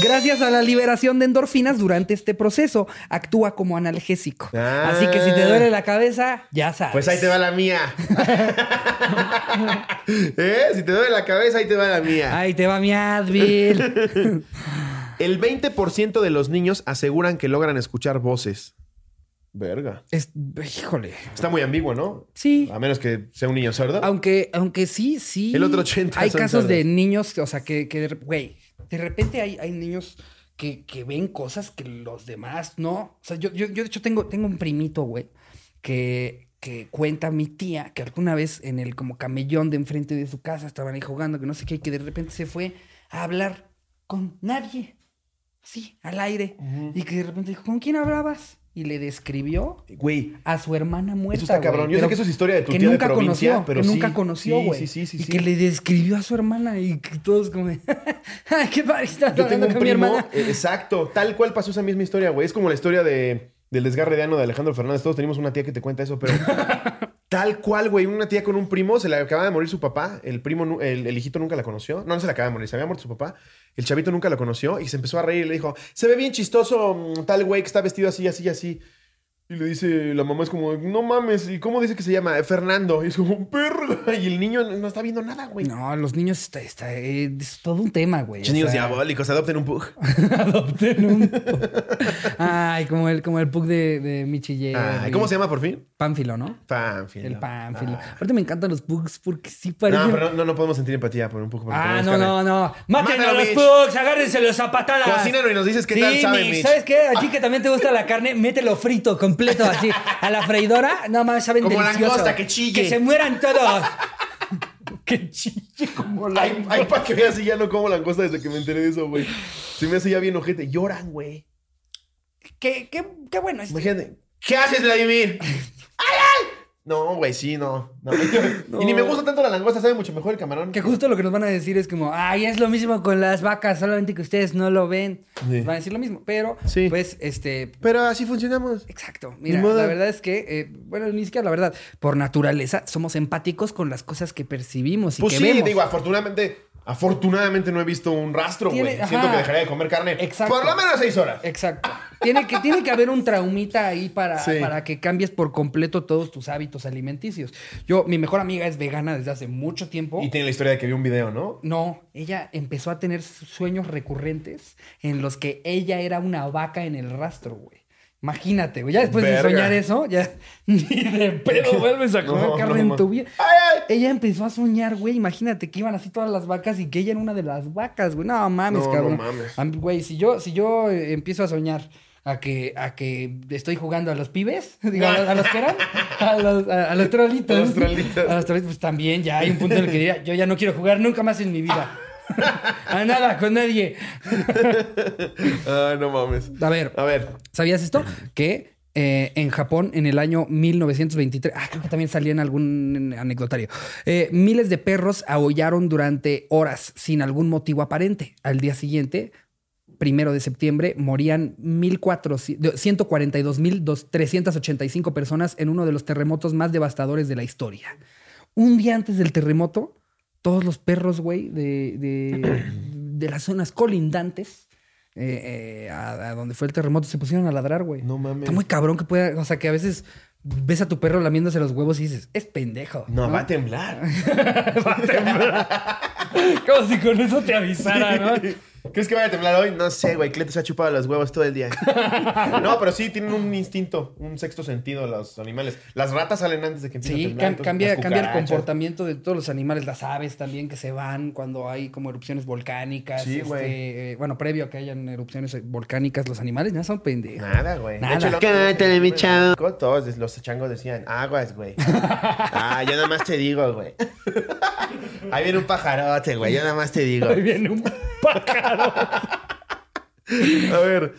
Gracias a la liberación de endorfinas durante este proceso, actúa como analgésico. Ah. Así que si te duele la cabeza, ya sabes. Pues ahí te va la mía. ¿Eh? Si te duele la cabeza, ahí te va la mía. Ahí te va mi Advil. El 20% de los niños aseguran que logran escuchar voces. Verga. Es- híjole. Está muy ambiguo, ¿no? Sí. A menos que sea un niño sordo. Aunque, aunque sí, sí. El otro 80 Hay son casos de niños, o sea, que, que de güey, de repente hay, hay niños que, que ven cosas que los demás no. O sea, yo, yo, yo de hecho tengo, tengo un primito, güey, que, que cuenta mi tía que alguna vez en el como camellón de enfrente de su casa estaban ahí jugando, que no sé qué, y que de repente se fue a hablar con nadie. Sí, al aire. Y que de repente dijo, ¿con quién hablabas? Y le describió Güey. a su hermana muerta. Eso está cabrón. güey, Yo sé que eso es historia de tu que tía de nunca provincia, conoció, pero que sí. nunca conoció, Sí, güey. sí, sí, sí, y sí. que le describió a su hermana y que todos como de, "Ay, qué padre, estás Yo tengo un con mi primo. hermana. eh, Exacto. Tal cual pasó esa misma historia, güey. Es como la historia de, del desgarre de ano de Alejandro Fernández. Todos tenemos una tía que te cuenta eso, pero. Tal cual, güey. Una tía con un primo, se le acaba de morir su papá. El primo, el, el hijito nunca la conoció. No, no se le acaba de morir, se había muerto su papá. El chavito nunca lo conoció y se empezó a reír y le dijo: Se ve bien chistoso mm, tal güey que está vestido así, así, así. Y le dice, la mamá es como, no mames, ¿y cómo dice que se llama? "Eh, Fernando. Y es como, perro. Y el niño no está viendo nada, güey. No, los niños está, está- eh, es todo un tema, güey. O niños sea, diabólicos, adopten un pug. adopten un pug. Ay, como el, como el pug de, de Michi. Ay, ¿Cómo se llama por fin? Pánfilo, ¿no? Pánfilo. El pánfilo. Ah. Aparte me encantan los pugs porque sí parecen... No, pero no, no podemos sentir empatía por un pug. Ah, no, no, no. Maten a los pugs, agárrenselos a patadas. Cocínalo y nos dices qué sí, tal sabe, Mitch, Mitch. ¿Sabes qué? A ti que también te gusta la carne, mételo frito, completo, así. A la freidora, no mames, saben Como delicioso. langosta, que chille. Que se mueran todos. que chille como la... Ay, ay, para que veas si ya no como langosta desde que me enteré de eso, güey. Se me hace ya bien ojete. Lloran, güey. Qué, qué, qué bueno es. Imagínate. ¿Qué haces, Vladimir? ¡Ay, ay! No, güey, sí, no. no. Y ni me gusta tanto la langosta, sabe mucho mejor el camarón. Que justo lo que nos van a decir es como, ay, es lo mismo con las vacas, solamente que ustedes no lo ven. Sí. Van a decir lo mismo, pero, Sí. pues, este, Pero así funcionamos. Exacto. Mira, modo. la verdad es que, eh, bueno, ni siquiera la verdad, por naturaleza somos empáticos con las cosas que percibimos y Pues que sí, vemos. digo, afortunadamente, afortunadamente no he visto un rastro, güey. Siento que dejaría de comer carne. Exacto. Por lo menos seis horas. Exacto. Tiene que, tiene que haber un traumita ahí para, Sí. para que cambies por completo todos tus hábitos alimenticios. Yo, mi mejor amiga es vegana desde hace mucho tiempo. Y tiene la historia de que vio un video, ¿no? No, ella empezó a tener sueños recurrentes en los que ella era una vaca en el rastro, güey. Imagínate, güey. Ya después Verga. de soñar eso, ya ni de pedo vuelves a comer No, carne no, en tu vida. ¡Ay, ay! Ella empezó a soñar, güey. Imagínate que iban así todas las vacas y que ella era una de las vacas, güey. No mames, No, no cabrón. mames. Am- Güey, si yo, si yo eh, empiezo a soñar a que, a que estoy jugando a los pibes, digo, a, los- a los que eran, a los, a, a los trolitos. A los trolitos. A los trolitos, pues también ya hay un punto en el que diría, yo ya no quiero jugar nunca más en mi vida. A nada, con nadie. Ay, no mames. A ver, A ver. ¿Sabías esto? Que eh, en Japón, en el año 1923, ah, creo que también salía en algún anecdotario, eh, miles de perros aullaron durante horas sin algún motivo aparente. Al día siguiente, primero de septiembre, morían 142.385 personas en uno de los terremotos más devastadores de la historia. Un día antes del terremoto, todos los perros, güey, de, de, de las zonas colindantes eh, eh, a, a donde fue el terremoto se pusieron a ladrar, güey. No mames. Está muy cabrón que pueda, o sea, que a veces ves a tu perro lamiéndose los huevos y dices, es pendejo. No, va a temblar. Como si con eso te avisara, ¿no? ¿Crees que vaya a temblar hoy? No sé, güey. Cleto se ha chupado los huevos todo el día. no, pero sí tienen un instinto, un sexto sentido los animales. Las ratas salen antes de que empiece a Sí, temblar. cam- entonces cambia, cambia el comportamiento de todos los animales, las aves también que se van cuando hay como erupciones volcánicas. Sí, este, güey. eh, bueno, previo a que hayan erupciones volcánicas, los animales ya son pendejos. Nada, güey. Nada. De hecho, Cántale, mi chavo. Todos los changos decían, aguas, güey. ah, yo nada más te digo, güey. Ahí viene un pajarote, güey. Yo nada más te digo. Ahí viene un A ver,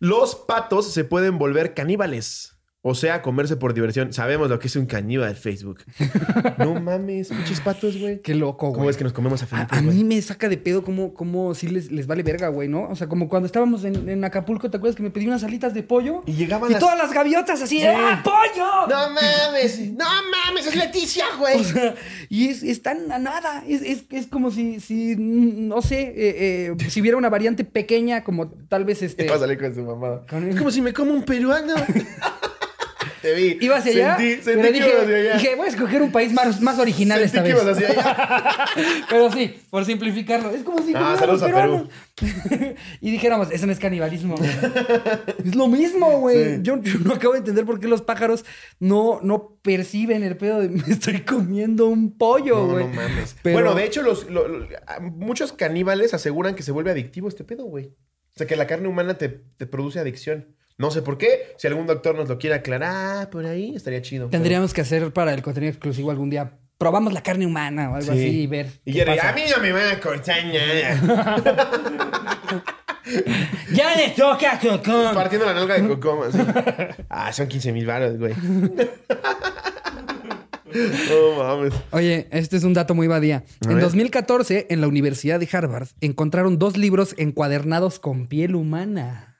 los patos se pueden volver caníbales. O sea, comerse por diversión. Sabemos lo que es un caníbal Facebook. No mames, pinches patos, güey. Qué loco, ¿Cómo güey. es que nos comemos a Felipe, a mí me saca de pedo cómo, cómo sí les, les vale verga, güey, ¿no? O sea, como cuando estábamos en, en Acapulco, ¿te acuerdas que me pedí unas alitas de pollo? Y llegaban Y las- todas las gaviotas así, de, ¡ah, pollo! No mames, no mames, es Leticia, güey. O sea, y es, están a nada. Es, es, es como si, si, no sé, eh, eh, si hubiera una variante pequeña, como tal vez este. Va a salir con su mamada. Con- Es como si me como un peruano. Te vi. Iba hacia allá. Sentí, pero sentí que dije, ibas hacia allá. dije, voy a escoger un país más, más original Sentí esta que vez. ibas hacia allá. Pero sí, por simplificarlo. Es como si Ah, saludos a peruanos. y dijéramos, eso no es canibalismo. güey. es lo mismo, güey. Sí. Yo, yo no acabo de entender por qué los pájaros no, no perciben el pedo de me estoy comiendo un pollo, güey. no mames. Pero- Bueno, de hecho, los, muchos caníbales aseguran que se vuelve adictivo este pedo, güey. O sea, que la carne humana te, te produce adicción. No sé por qué. Si algún doctor nos lo quiere aclarar por ahí, estaría chido. Tendríamos que hacer para el contenido exclusivo algún día. Probamos la carne humana o algo Sí. así y ver. Y qué pasa. a mí no me van a cortar nada. ¡Ya le toca, Cocón! Partiendo la nalga de Cocoma. así. Ah, son 15 mil baros, güey. No mames. Oye, este es un dato muy badía. A En ver. 2014, en la Universidad de Harvard, encontraron dos libros encuadernados con piel humana.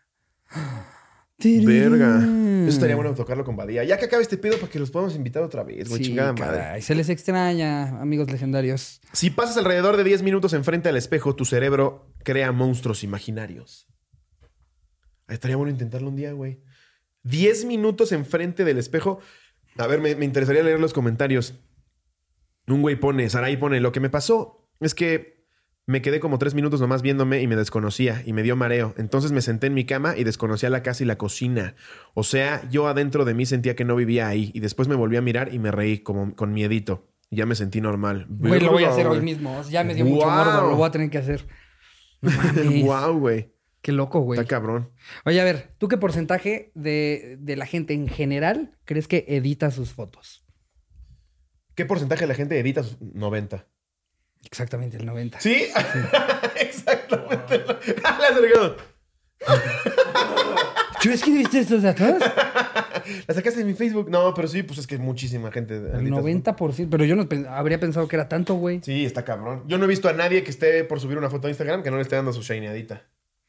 Verga. Eso estaría bueno tocarlo con Badía. Ya que acabe este pedo para que los podamos invitar otra vez, güey. Sí, chingada madre. caray, se les extraña, amigos legendarios. Si pasas alrededor de 10 minutos enfrente al espejo, tu cerebro crea monstruos imaginarios. Ahí estaría bueno intentarlo un día, güey. 10 minutos enfrente del espejo. A ver, me, me interesaría leer los comentarios. Un güey pone, Sarai pone, lo que me pasó es que me quedé como tres minutos nomás viéndome y me desconocía y me dio mareo. Entonces me senté en mi cama y desconocía la casa y la cocina. O sea, yo adentro de mí sentía que no vivía ahí y después me volví a mirar y me reí como con miedito. Y ya me sentí normal. Güey, lo voy a hacer hoy mismo. Ya me dio mucho morbo. Lo voy a tener que hacer. Wow, güey. Qué loco, güey. Está cabrón. Oye, a ver, ¿tú qué porcentaje de, de la gente en general crees que edita sus fotos? ¿Qué porcentaje de la gente edita? sus- 90. Exactamente, el 90. ¿Sí? Exactamente. La has regado. ¿Tú escribiste estos datos? La sacaste de mi Facebook. No, pero sí, pues es que muchísima gente. El edita su- 90%. Pero yo no habría pensado que era tanto, güey. Sí, está cabrón. Yo no he visto a nadie que esté por subir una foto a Instagram que no le esté dando su shineadita.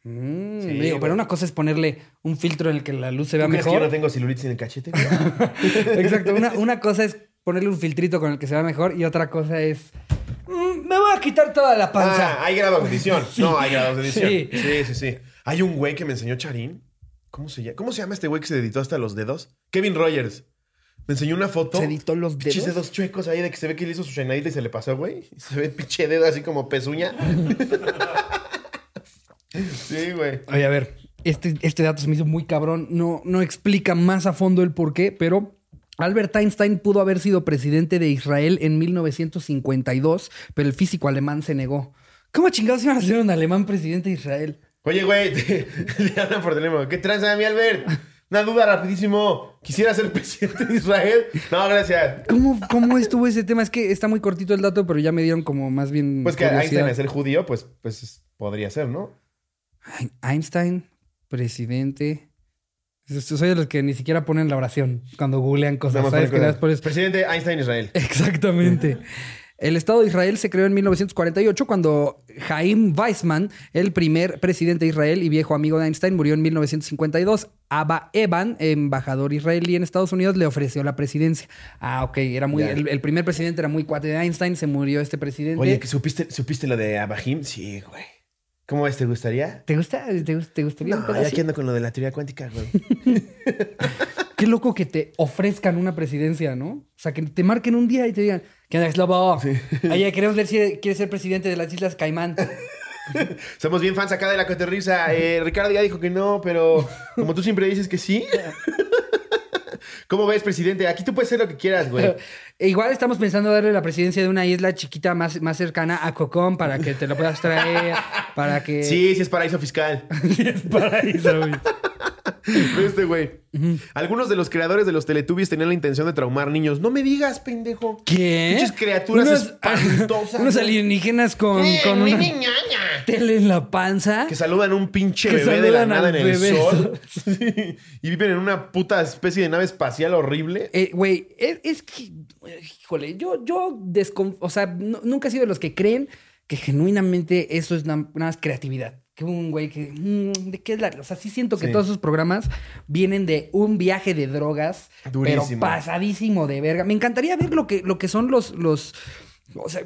Mm, Sí, digo, pero una cosa es ponerle un filtro en el que la luz se vea ¿Tú crees que yo mejor. no tengo celulitis en el cachete? Exacto. Una, una cosa es ponerle un filtrito con el que se vea mejor y otra cosa es. "Mm, me voy a quitar toda la panza. Ah, hay grados de edición. No, hay grados de edición. Sí. Sí. sí, sí, Hay un güey que me enseñó Charín. ¿Cómo se llama? ¿Cómo se llama este güey que se editó hasta los dedos? Kevin Rogers. Me enseñó una foto. ¿Se editó los Pinches dedos? dedos chuecos ahí de que se ve que le hizo su shineadita y se le pasó, güey. Y Se ve pinche dedo así como pezuña. sí, güey. Oye, a ver, este, este dato se me hizo muy cabrón. No, no explica más a fondo el por qué, pero Albert Einstein pudo haber sido presidente de Israel en 1952, pero el físico alemán se negó. ¿Cómo chingados iban a ser un alemán presidente de Israel? Oye, güey, te, te hablan por teléfono. ¿Qué tranza, mi Albert? Una duda rapidísimo. ¿Quisiera ser presidente de Israel? No, gracias. ¿Cómo, ¿Cómo estuvo ese tema? Es que está muy cortito el dato, pero ya me dieron como más bien. Pues que curiosidad. Einstein es el judío, pues, pues podría ser, ¿no? Ein- Einstein, presidente. Soy de los que ni siquiera ponen la oración cuando googlean cosas. ¿Sabes? Que cosas. pones- Presidente Einstein Israel. Exactamente. El Estado de Israel se creó en 1948 cuando Jaim Weizmann, el primer presidente de Israel y viejo amigo de Einstein, murió en 1952. Abba Eban, embajador israelí en Estados Unidos, le ofreció la presidencia. Ah, ok. Era muy, el, el primer presidente era muy cuate de Einstein, se murió este presidente. Oye, ¿que supiste, ¿supiste lo de Abahim? Sí, güey. ¿Cómo ves? ¿Te gustaría? ¿Te gusta? ¿Te, te gustaría? No, ya que ando con lo de la teoría cuántica, güey. Qué loco que te ofrezcan una presidencia, ¿no? O sea, que te marquen un día y te digan, ¿qué onda, Slobo? Oye, queremos ver si quieres ser presidente de las Islas Caimán. Somos bien fans acá de la coterriza. Eh, Ricardo ya dijo que no, pero como tú siempre dices que sí. ¿Cómo ves, presidente? Aquí tú puedes hacer lo que quieras, güey. Igual estamos pensando darle la presidencia de una isla chiquita más, más cercana a Cocón para que te lo puedas traer, para que... Sí, sí es paraíso fiscal. es paraíso, güey. Este güey. Algunos de los creadores de los Teletubbies tenían la intención de traumar niños. No me digas, pendejo. ¿Qué? Pinches criaturas Unos, espantosas, unos alienígenas con, con una tele en la panza. Que saludan a un pinche bebé de la nada en el bebé. sol. Sí. Y viven en una puta especie de nave espacial horrible. Eh, Güey, es, es que, híjole, yo, yo o sea, no- nunca he sido de los que creen que genuinamente eso es na- nada más creatividad. Que un güey que, mm, ¿de qué es la...? O sea, sí siento que Sí. todos esos programas vienen de un viaje de drogas, pero Durísimo. pasadísimo de verga. Me encantaría ver lo que, lo que son los, los, o sea,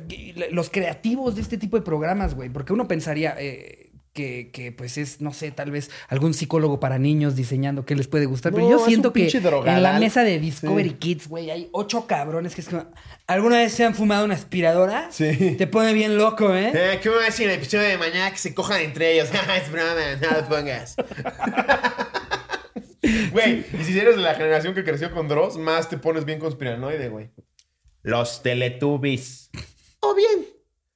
los creativos de este tipo de programas, güey. Porque uno pensaría... eh, que, que, pues es, no sé, tal vez algún psicólogo para niños diseñando qué les puede gustar. pero yo siento que en la mesa de Discovery Kids, güey, hay ocho cabrones que es como, ¿alguna vez se han fumado una aspiradora? Sí. Te pone bien loco, ¿eh? Eh, ¿Qué me va a decir en el episodio de mañana que se cojan entre ellos? es broma, no lo pongas. Güey, y si eres de la generación que creció con Dross, más te pones bien conspiranoide, güey. Los Teletubbies. O bien.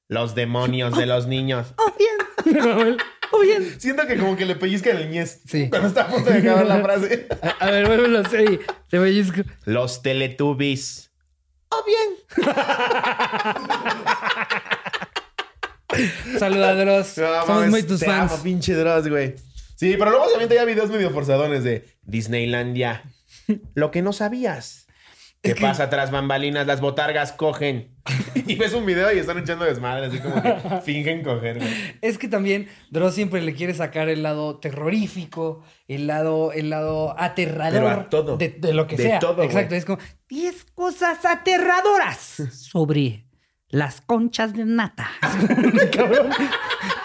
Los demonios de los niños. Oh, bien. oh, bien. Siento que como que le pellizcan el ñez. Sí. Cuando está a punto de acabar la frase. A, a ver, vuélvelo a hacer y te pellizco. Los Teletubbies. O bien. Saludados. No, Somos mames, muy tus te fans. amo, pinche Dross, güey. Sí, pero luego se avienta ya videos medio forzadones de Disneylandia. Lo que no sabías. ¿Qué pasa tras bambalinas? Las botargas cogen. y ves un video y están echando desmadre, así como que fingen coger, güey. Es que también Dross siempre le quiere sacar el lado terrorífico, el lado, el lado aterrador. Pero a todo. De, de lo que De sea. todo, güey. Exacto. Es como 10 cosas aterradoras sobre las conchas de nata. Cabrón,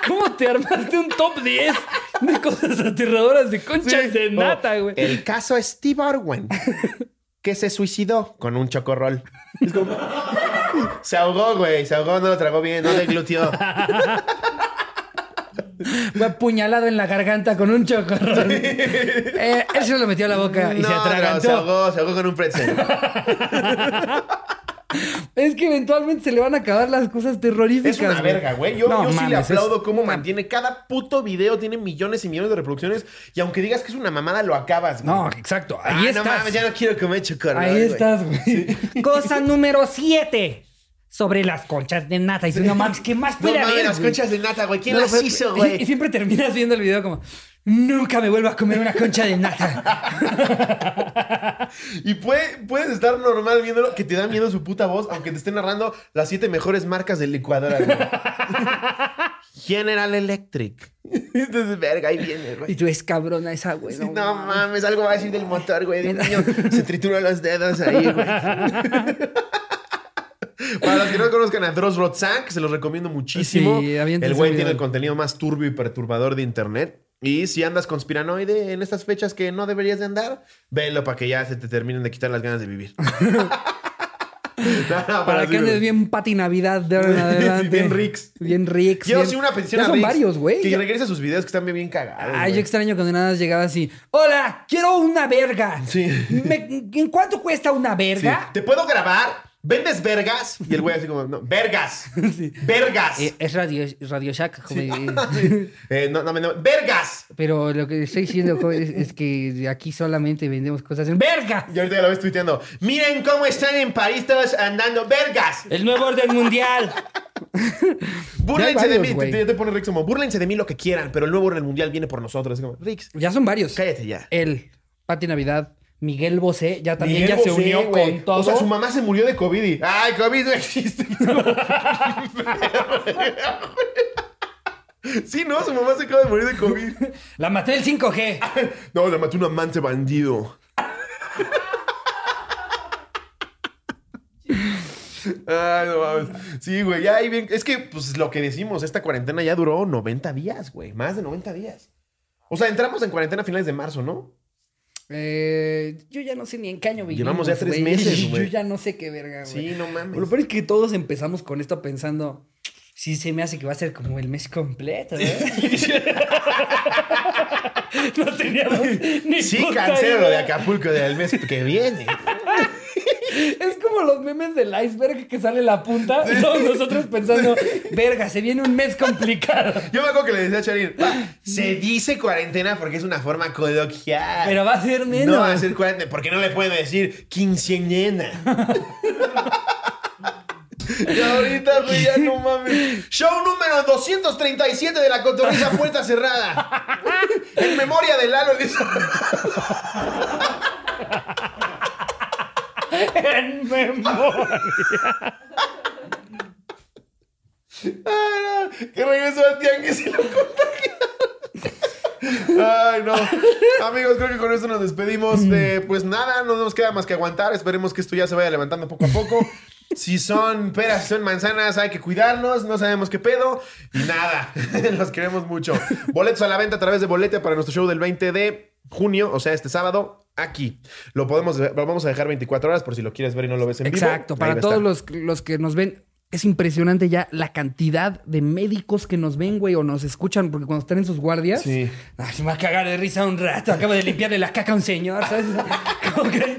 ¿Cómo te armaste un top 10 de cosas aterradoras de conchas Sí. de nata, güey. El caso Steve Irwin, que se suicidó con un chocorrol. Es como- Se ahogó, güey. Se ahogó, no lo tragó bien, no deglutió. Fue apuñalado en la garganta con un chocorrol. Eh, él se lo metió a la boca y no, se no, atragantó. se ahogó, se ahogó con un pretzel. Es que eventualmente se le van a acabar las cosas terroríficas. Es una güey. verga, güey. Yo, No yo sí le es- aplaudo cómo mantiene. Cada puto video tiene millones y millones de reproducciones. Y aunque digas que es una mamada, lo acabas, güey. No, exacto. Ahí Ah, estás. no mames, ya no quiero comer chocorrol, Ahí güey. estás, güey. Cosa número 7. Sobre las conchas de nata. Y dices, no mames, ¿qué más No puede mames, haber? las conchas de nata, güey. ¿Quién No, las pero- hizo, y- güey? Y siempre terminas viendo el video como, nunca me vuelvo a comer una concha de nata. Y puede- puedes estar normal viéndolo, que te da miedo su puta voz, aunque te esté narrando las siete mejores marcas de licuadoras. güey. General Electric. Entonces, verga, ahí viene, y güey. tú es cabrona esa, güey. Sí, no mames, algo va a decir del motor, güey. De un niño se trituró los dedos ahí, güey. Para los que no conozcan a Dross Rotzak, se los recomiendo muchísimo. Sí, el güey tiene el contenido más turbio y perturbador de internet. Y si andas conspiranoide en estas fechas que no deberías de andar, velo para que ya se te terminen de quitar las ganas de vivir. No, no, Para que andes bien pati Navidad de ahora en adelante. Sí, bien Rix. Bien Rix. Yo bien- sí una pensión Ya a son Rix, varios, güey. Que Ya- regrese a sus videos que están bien, bien cagados. Ay, yo güey. extraño cuando nada llegaba así. Hola, quiero una verga. Sí. Me- ¿En cuánto cuesta una Sí. verga? ¿Te puedo grabar? ¿Vendes vergas? Y el güey así como, no, vergas. Vergas. Eh, es Radio, Radio Shack, joven. Eh, no, no, no, vergas. Pero lo que estoy diciendo es, es que aquí solamente vendemos cosas en verga. Y ahorita ya lo ves tuiteando. Miren cómo están en París todos andando. ¡Vergas! El nuevo orden mundial. Búrlense de mí. Te, te- pone Rix como, búrlense de mí lo que quieran, pero el nuevo orden mundial viene por nosotros. Es como, Rix, Ya son varios. cállate ya. Él, Pati Navidad, Miguel Bosé, ya también Miguel ya se unió con todo. O sea, su mamá se murió de COVID y... ¡Ay, COVID no existe! sí, no, su mamá se acaba de morir de COVID. La maté el 5G. No, la mató un amante bandido. Ay, no mames. Sí, güey, ya ahí bien. Es que, pues lo que decimos, esta cuarentena ya duró 90 días, güey. Más de 90 días. O sea, entramos en cuarentena a finales de marzo, ¿no? Eh, yo ya no sé ni en qué año vivimos, Llevamos ya tres meses, güey. Yo ya no sé qué verga, güey. Sí, no mames. Lo peor es que todos empezamos con esto pensando, sí se me hace que va a ser como el mes completo, ¿eh? no teníamos ni Sí, puta cancelo lo de. Acapulco del mes que viene. Es como los memes del iceberg que sale la punta. Todos nosotros pensando, verga, se viene un mes complicado. Yo me acuerdo que le decía a Charín, "Ah, se dice cuarentena porque es una forma coloquial. Pero va a ser menos. No va a ser cuarentena, porque no le pueden decir quinceañera. y ahorita, güey, ya no mames. Show número 237 de la cotorriza puerta cerrada. en memoria de Lalo. En memoria. Ay, no, que regresó al tianguis y lo contagiaron. Ay, no. Amigos, creo que con esto nos despedimos. Eh, pues nada, no nos queda más que aguantar. Esperemos que esto ya se vaya levantando poco a poco. Si son peras, si son manzanas, hay que cuidarnos. No sabemos qué pedo. Y nada, los queremos mucho. Boletos a la venta a través de Boletia para nuestro show del 20 de junio, o sea, este sábado, aquí. Lo podemos, lo vamos a dejar 24 horas por si lo quieres ver y no lo ves en vivo. Exacto, para todos los, los que nos ven, es impresionante ya la cantidad de médicos que nos ven, güey, o nos escuchan, porque cuando están en sus guardias, Sí. ay, se me va a cagar de risa un rato, acabo de limpiarle la caca a un señor, ¿sabes? Que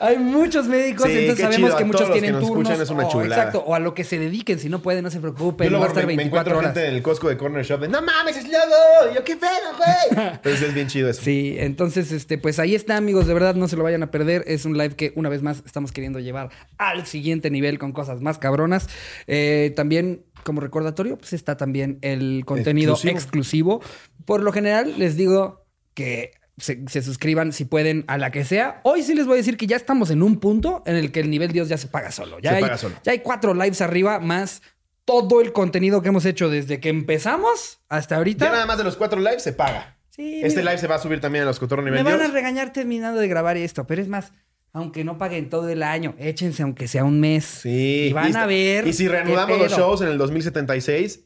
hay muchos médicos, Sí, entonces sabemos chido. que muchos que tienen nos turnos. escuchan es una o, chulada. Exacto, o a lo que se dediquen, si no pueden, no se preocupen, Yo va a estar me, me 24 encuentro horas. gente en el Costco de Corner Shop de no mames, es lodo. Yo qué pedo, güey. Entonces es bien chido eso. Sí, entonces, este, pues ahí está, amigos. De verdad, no se lo vayan a perder. Es un live que, una vez más, estamos queriendo llevar al siguiente nivel con cosas más cabronas. Eh, también, como recordatorio, pues está también el contenido Exclusivo. exclusivo. Por lo general, les digo que se, se suscriban si pueden a la que sea. Hoy sí les voy a decir que ya estamos en un punto en el que el nivel Dios ya se paga solo. Ya, Se hay, paga solo. ya hay cuatro lives arriba más todo el contenido que hemos hecho desde que empezamos hasta ahorita. Ya nada más de los cuatro lives se paga. Sí, este mira. live se va a subir también a los Me Nivel van a regañar terminando de grabar esto, pero es más, aunque no paguen todo el año, échense aunque sea un mes. Sí. Y van a ver. Y si reanudamos los shows en el 2076,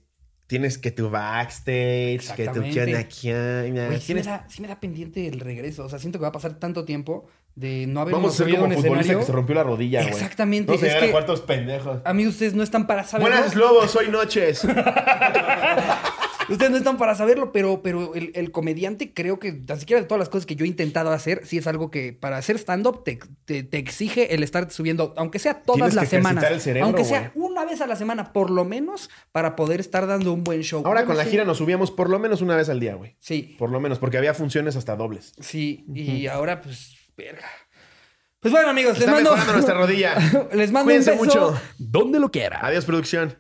tienes que tu backstage, que tu Güey, sí, me da, sí me da pendiente el regreso. O sea, siento que va a pasar tanto tiempo de no haber Vamos a ser como un futbolista que se rompió la rodilla, güey. Exactamente, Vamos a llegar a cuartos pendejos. Amigos, ustedes no están para saberlo. Buenas, lobos, hoy noches. Ustedes no están para saberlo, pero, pero el, el comediante creo que, tan siquiera de todas las cosas que yo he intentado hacer, sí es algo que para hacer stand-up te, te- te exige el estar subiendo, aunque sea todas Tienes las que semanas. el cerebro, aunque sea una vez a la semana, por lo menos, para poder estar dando un buen show. Ahora con la sé. gira nos subíamos por lo menos una vez al día, güey. Sí, Por lo menos, porque había funciones hasta dobles. sí. Y ahora, pues, verga. Pues bueno, amigos, Está les mando. nuestra rodilla. les mando Cuídense un beso mucho. donde lo quiera. Adiós, producción.